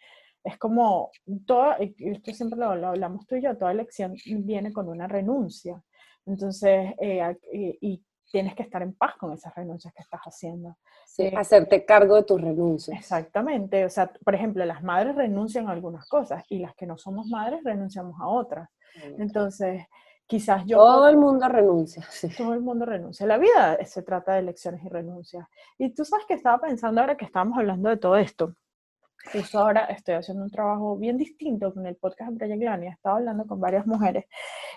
Speaker 2: Es como, todo, esto siempre lo, hablamos tú y yo, toda elección viene con una renuncia. Entonces, eh, y tienes que estar en paz con esas renuncias que estás haciendo.
Speaker 1: Sí, eh, hacerte cargo de tus renuncias.
Speaker 2: Exactamente. O sea, por ejemplo, las madres renuncian a algunas cosas y las que no somos madres renunciamos a otras. Entonces, quizás yo...
Speaker 1: Todo el mundo renuncia. *laughs*
Speaker 2: Todo el mundo renuncia. La vida se trata de elecciones y renuncias. Y tú sabes que estaba pensando ahora que estábamos hablando de todo esto. Justo ahora estoy haciendo un trabajo bien distinto con el podcast de Brian Glania. Estaba hablando con varias mujeres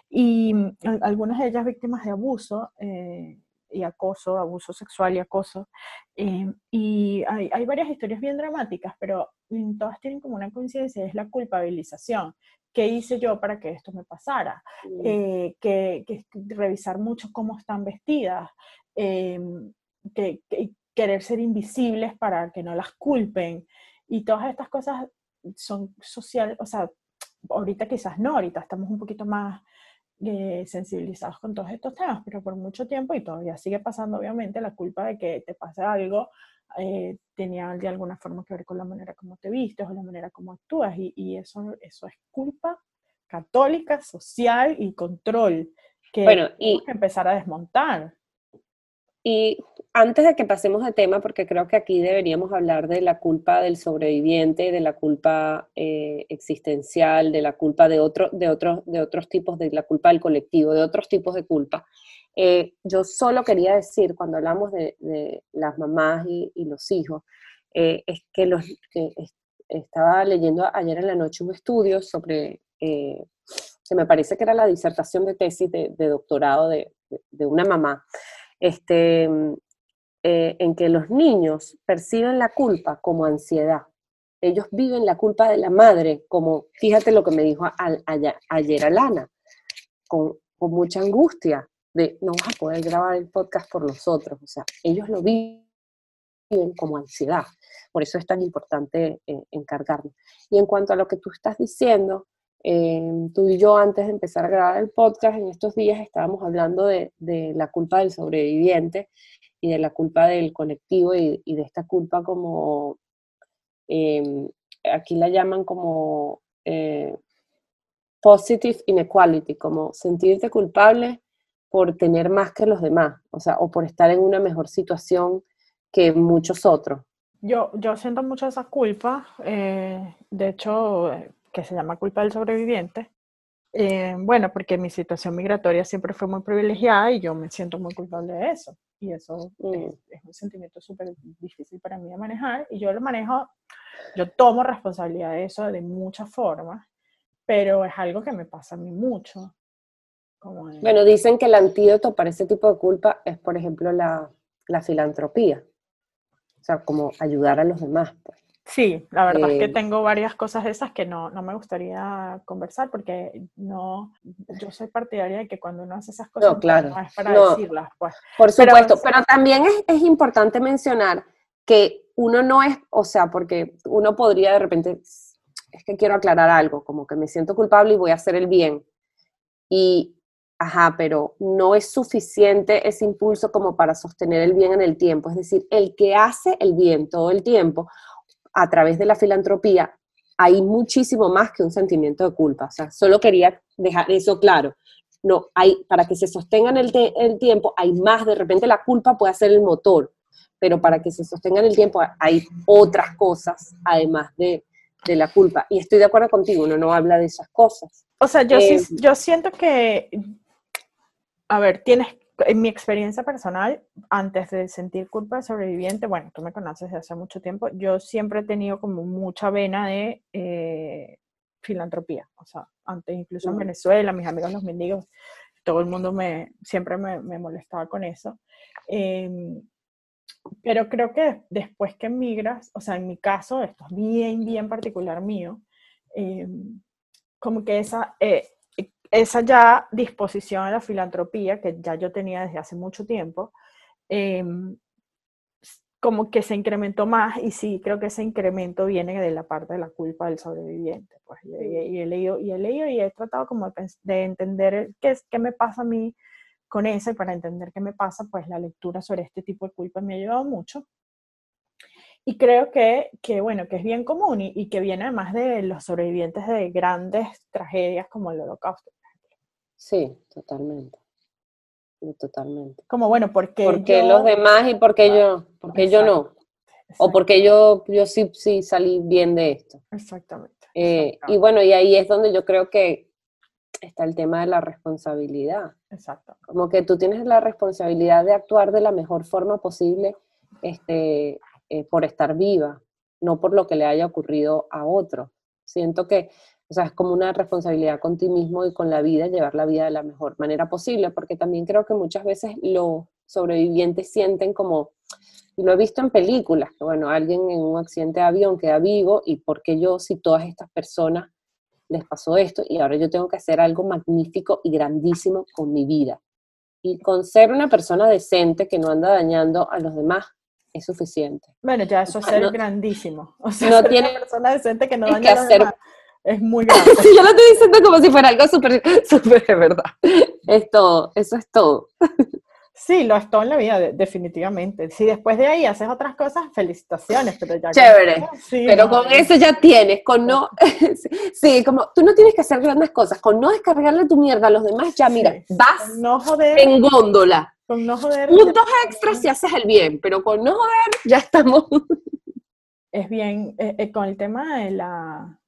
Speaker 2: y mm, algunas de ellas víctimas de abuso eh, y acoso, abuso sexual y acoso. Eh, y hay, hay, varias historias bien dramáticas, pero mm, todas tienen como una coincidencia, es la culpabilización. ¿Qué hice yo para que esto me pasara? Mm. Eh, que, que, revisar mucho cómo están vestidas, em, que, que, querer ser invisibles para que no las culpen. Y todas estas cosas son sociales, o sea, ahorita quizás no, ahorita estamos un poquito más eh, sensibilizados con todos estos temas, pero por mucho tiempo, y todavía sigue pasando obviamente, la culpa de que te pase algo eh, tenía de alguna forma que ver con la manera como te vistes o la manera como actúas, y, y eso, eso es culpa católica, social y control que bueno, y, que empezar a desmontar.
Speaker 1: Y antes de que pasemos de tema, porque creo que aquí deberíamos hablar de la culpa del sobreviviente, de la culpa eh, existencial, de la culpa de, otro, de, otros, de otros tipos, de la culpa del colectivo, de otros tipos de culpa. Eh, yo solo quería decir, cuando hablamos de, las mamás y, los hijos, eh, es que, los, que estaba leyendo ayer en la noche un estudio sobre, que me parece que era la disertación de tesis de, doctorado de, de una mamá, este, eh, en que los niños perciben la culpa como ansiedad. Ellos viven la culpa de la madre como, fíjate lo que me dijo ayer Alana, con, con mucha angustia de no vas a poder grabar el podcast por nosotros. O sea, ellos lo viven como ansiedad. Por eso es tan importante eh, encargarnos. Y en cuanto a lo que tú estás diciendo, eh, tú y yo antes de empezar a grabar el podcast, en estos días estábamos hablando de la culpa del sobreviviente y de la culpa del colectivo y, de esta culpa como, em, aquí la llaman como eh, positive inequality, como sentirte culpable por tener más que los demás, o sea, o por estar en una mejor situación que muchos otros.
Speaker 2: Yo, yo siento mucho esa culpa, eh, de hecho, eh, que se llama culpa del sobreviviente, eh, bueno, porque mi situación migratoria siempre fue muy privilegiada y yo me siento muy culpable de eso. Y eso mm. es, un sentimiento súper difícil para mí de manejar. Y yo lo manejo, yo tomo responsabilidad de eso de muchas formas, pero es algo que me pasa a mí mucho.
Speaker 1: Bueno, dicen que el antídoto para ese tipo de culpa es, por ejemplo, la, la filantropía. O sea, como ayudar a los demás. Pues.
Speaker 2: Sí, la verdad es que eh, tengo varias cosas de esas que no, no, me gustaría conversar porque no, yo soy partidaria de que cuando uno hace esas cosas
Speaker 1: no, claro,
Speaker 2: es para decirlas. Pues.
Speaker 1: Por supuesto, pero, también es, es, importante mencionar que uno no es, o sea, porque uno podría de repente, es que quiero aclarar algo, como que me siento culpable y voy a hacer el bien. Y, ajá, pero no es suficiente ese impulso como para sostener el bien en el tiempo. Es decir, el que hace el bien todo el tiempo a través de la filantropía hay muchísimo más que un sentimiento de culpa. O sea, solo quería dejar eso claro. No, hay, para que se sostenga en el, el tiempo, hay más, de repente la culpa puede ser el motor, pero para que se sostenga en el tiempo hay otras cosas además de, de la culpa. Y estoy de acuerdo contigo, uno no habla de esas cosas.
Speaker 2: O sea, yo, sí, eh, yo siento que, a ver, tienes en mi experiencia personal, antes de sentir culpa de sobreviviente, bueno, tú me conoces desde hace mucho tiempo, yo siempre he tenido como mucha vena de eh, filantropía. O sea, antes incluso en Venezuela, mis amigos los mendigos, todo el mundo me, siempre me, molestaba con eso. Em, pero creo que después que emigras, o sea, en mi caso, esto es bien, bien particular mío, em, como que esa, eh, esa ya disposición a la filantropía, que ya yo tenía desde hace mucho tiempo, em, como que se incrementó más y sí, creo que ese incremento viene de la parte de la culpa del sobreviviente. Pues, y, he leído y he leído y he tratado como de, entender qué, qué me pasa a mí con eso y para entender qué me pasa, pues la lectura sobre este tipo de culpa me ha ayudado mucho. Y creo que, que bueno, que es bien común y, y, que viene además de los sobrevivientes de grandes tragedias como el holocausto.
Speaker 1: Sí, totalmente. Totalmente.
Speaker 2: Como bueno, porque
Speaker 1: porque los demás y porque yo, porque yo no. O porque yo, yo sí, sí salí bien de esto.
Speaker 2: Exactamente,
Speaker 1: eh, Y bueno, y ahí es donde yo creo que está el tema de la responsabilidad.
Speaker 2: Exacto.
Speaker 1: Como que tú tienes la responsabilidad de actuar de la mejor forma posible este, eh, por estar viva, no por lo que le haya ocurrido a otro. Siento que o sea, es como una responsabilidad con ti mismo y con la vida, llevar la vida de la mejor manera posible, porque también creo que muchas veces los sobrevivientes sienten como, y lo he visto en películas, que bueno, alguien en un accidente de avión queda vivo y porque yo, si todas estas personas les pasó esto y ahora yo tengo que hacer algo magnífico y grandísimo con mi vida. Y con ser una persona decente que no anda dañando a los demás es suficiente.
Speaker 2: Bueno, ya eso es ser grandísimo. *laughs* O sea, no tiene una persona decente que no daña a los demás es muy *laughs* grande.
Speaker 1: yo lo estoy diciendo como si fuera algo súper, *laughs* súper de verdad. Es todo, eso es todo.
Speaker 2: Sí, lo es todo en la vida, definitivamente. Si después de ahí haces otras cosas, felicitaciones, pero ya...
Speaker 1: Chévere, pero con eso ya tienes, con no... *laughs* sí, como tú no tienes que hacer grandes cosas, con no descargarle tu mierda a los demás, ya mira, vas
Speaker 2: no joder,
Speaker 1: en góndola.
Speaker 2: Con no joder...
Speaker 1: Puntos extras si haces el bien, pero con no joder ya estamos...
Speaker 2: Es bien, eh, eh, con el tema de la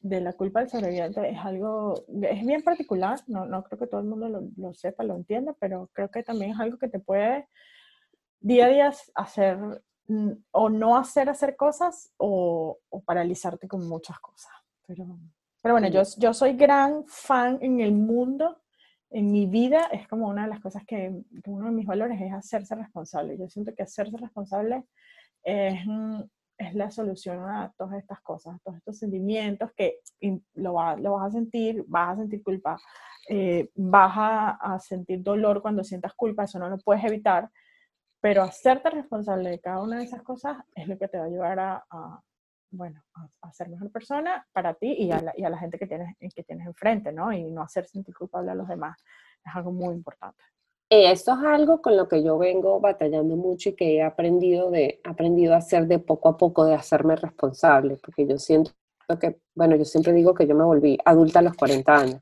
Speaker 2: de la culpa del sobreviviente es algo, es bien particular, no, no creo que todo el mundo lo, lo, sepa, lo entienda, pero creo que también es algo que te puede día a día hacer mm, o no hacer hacer cosas o, o paralizarte con muchas cosas. Pero, pero bueno, yo, yo soy gran fan en el mundo, en mi vida, es como una de las cosas que, uno de mis valores es hacerse responsable. Yo siento que hacerse responsable es es la solución a todas estas cosas, a todos estos sentimientos que lo, lo vas a sentir, vas a sentir culpa, eh, vas a, sentir dolor cuando sientas culpa, eso no lo puedes evitar, pero hacerte responsable de cada una de esas cosas es lo que te va a ayudar a, bueno, a, ser mejor persona para ti y a la, y la gente que tienes, que tienes enfrente, ¿no? Y no hacer sentir culpable a los demás es algo muy importante.
Speaker 1: Eso es algo con lo que yo vengo batallando mucho y que he aprendido, de, aprendido a hacer de poco a poco, de hacerme responsable, porque yo siento que, bueno, yo siempre digo que yo me volví adulta a los 40 años,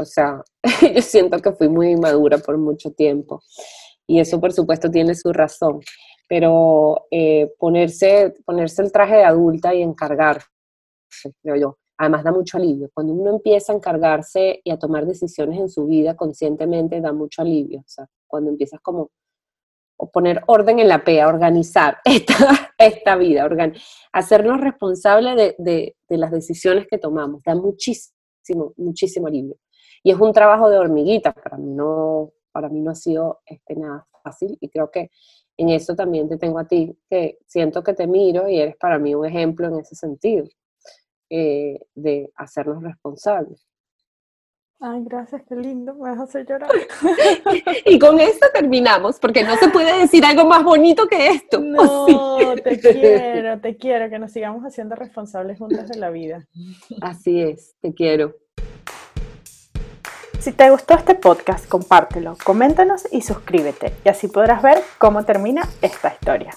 Speaker 1: o sea, *laughs* yo siento que fui muy madura por mucho tiempo y eso por supuesto tiene su razón, pero eh, ponerse, ponerse el traje de adulta y encargarse, creo yo, además da mucho alivio. Cuando uno empieza a encargarse y a tomar decisiones en su vida conscientemente, da mucho alivio. O sea, cuando empiezas como a poner orden en la P, a organizar *laughs* esta, esta vida, hacernos responsables de, de, de, las decisiones que tomamos, da muchísimo, muchísimo alivio. Y es un trabajo de hormiguita, para mí no, para mí no ha sido este, nada fácil y creo que en eso también te tengo a ti, que siento que te miro y eres para mí un ejemplo en ese sentido. Eh, de hacernos responsables.
Speaker 2: Ay, gracias, qué lindo, me vas a hacer llorar. *laughs*
Speaker 1: y con esto terminamos, porque no se puede decir algo más bonito que esto.
Speaker 2: No, te quiero, te quiero, que nos sigamos haciendo responsables juntas de la vida.
Speaker 1: Así es, te quiero.
Speaker 2: Si te gustó este podcast, compártelo, coméntanos y suscríbete, y así podrás ver cómo termina esta historia.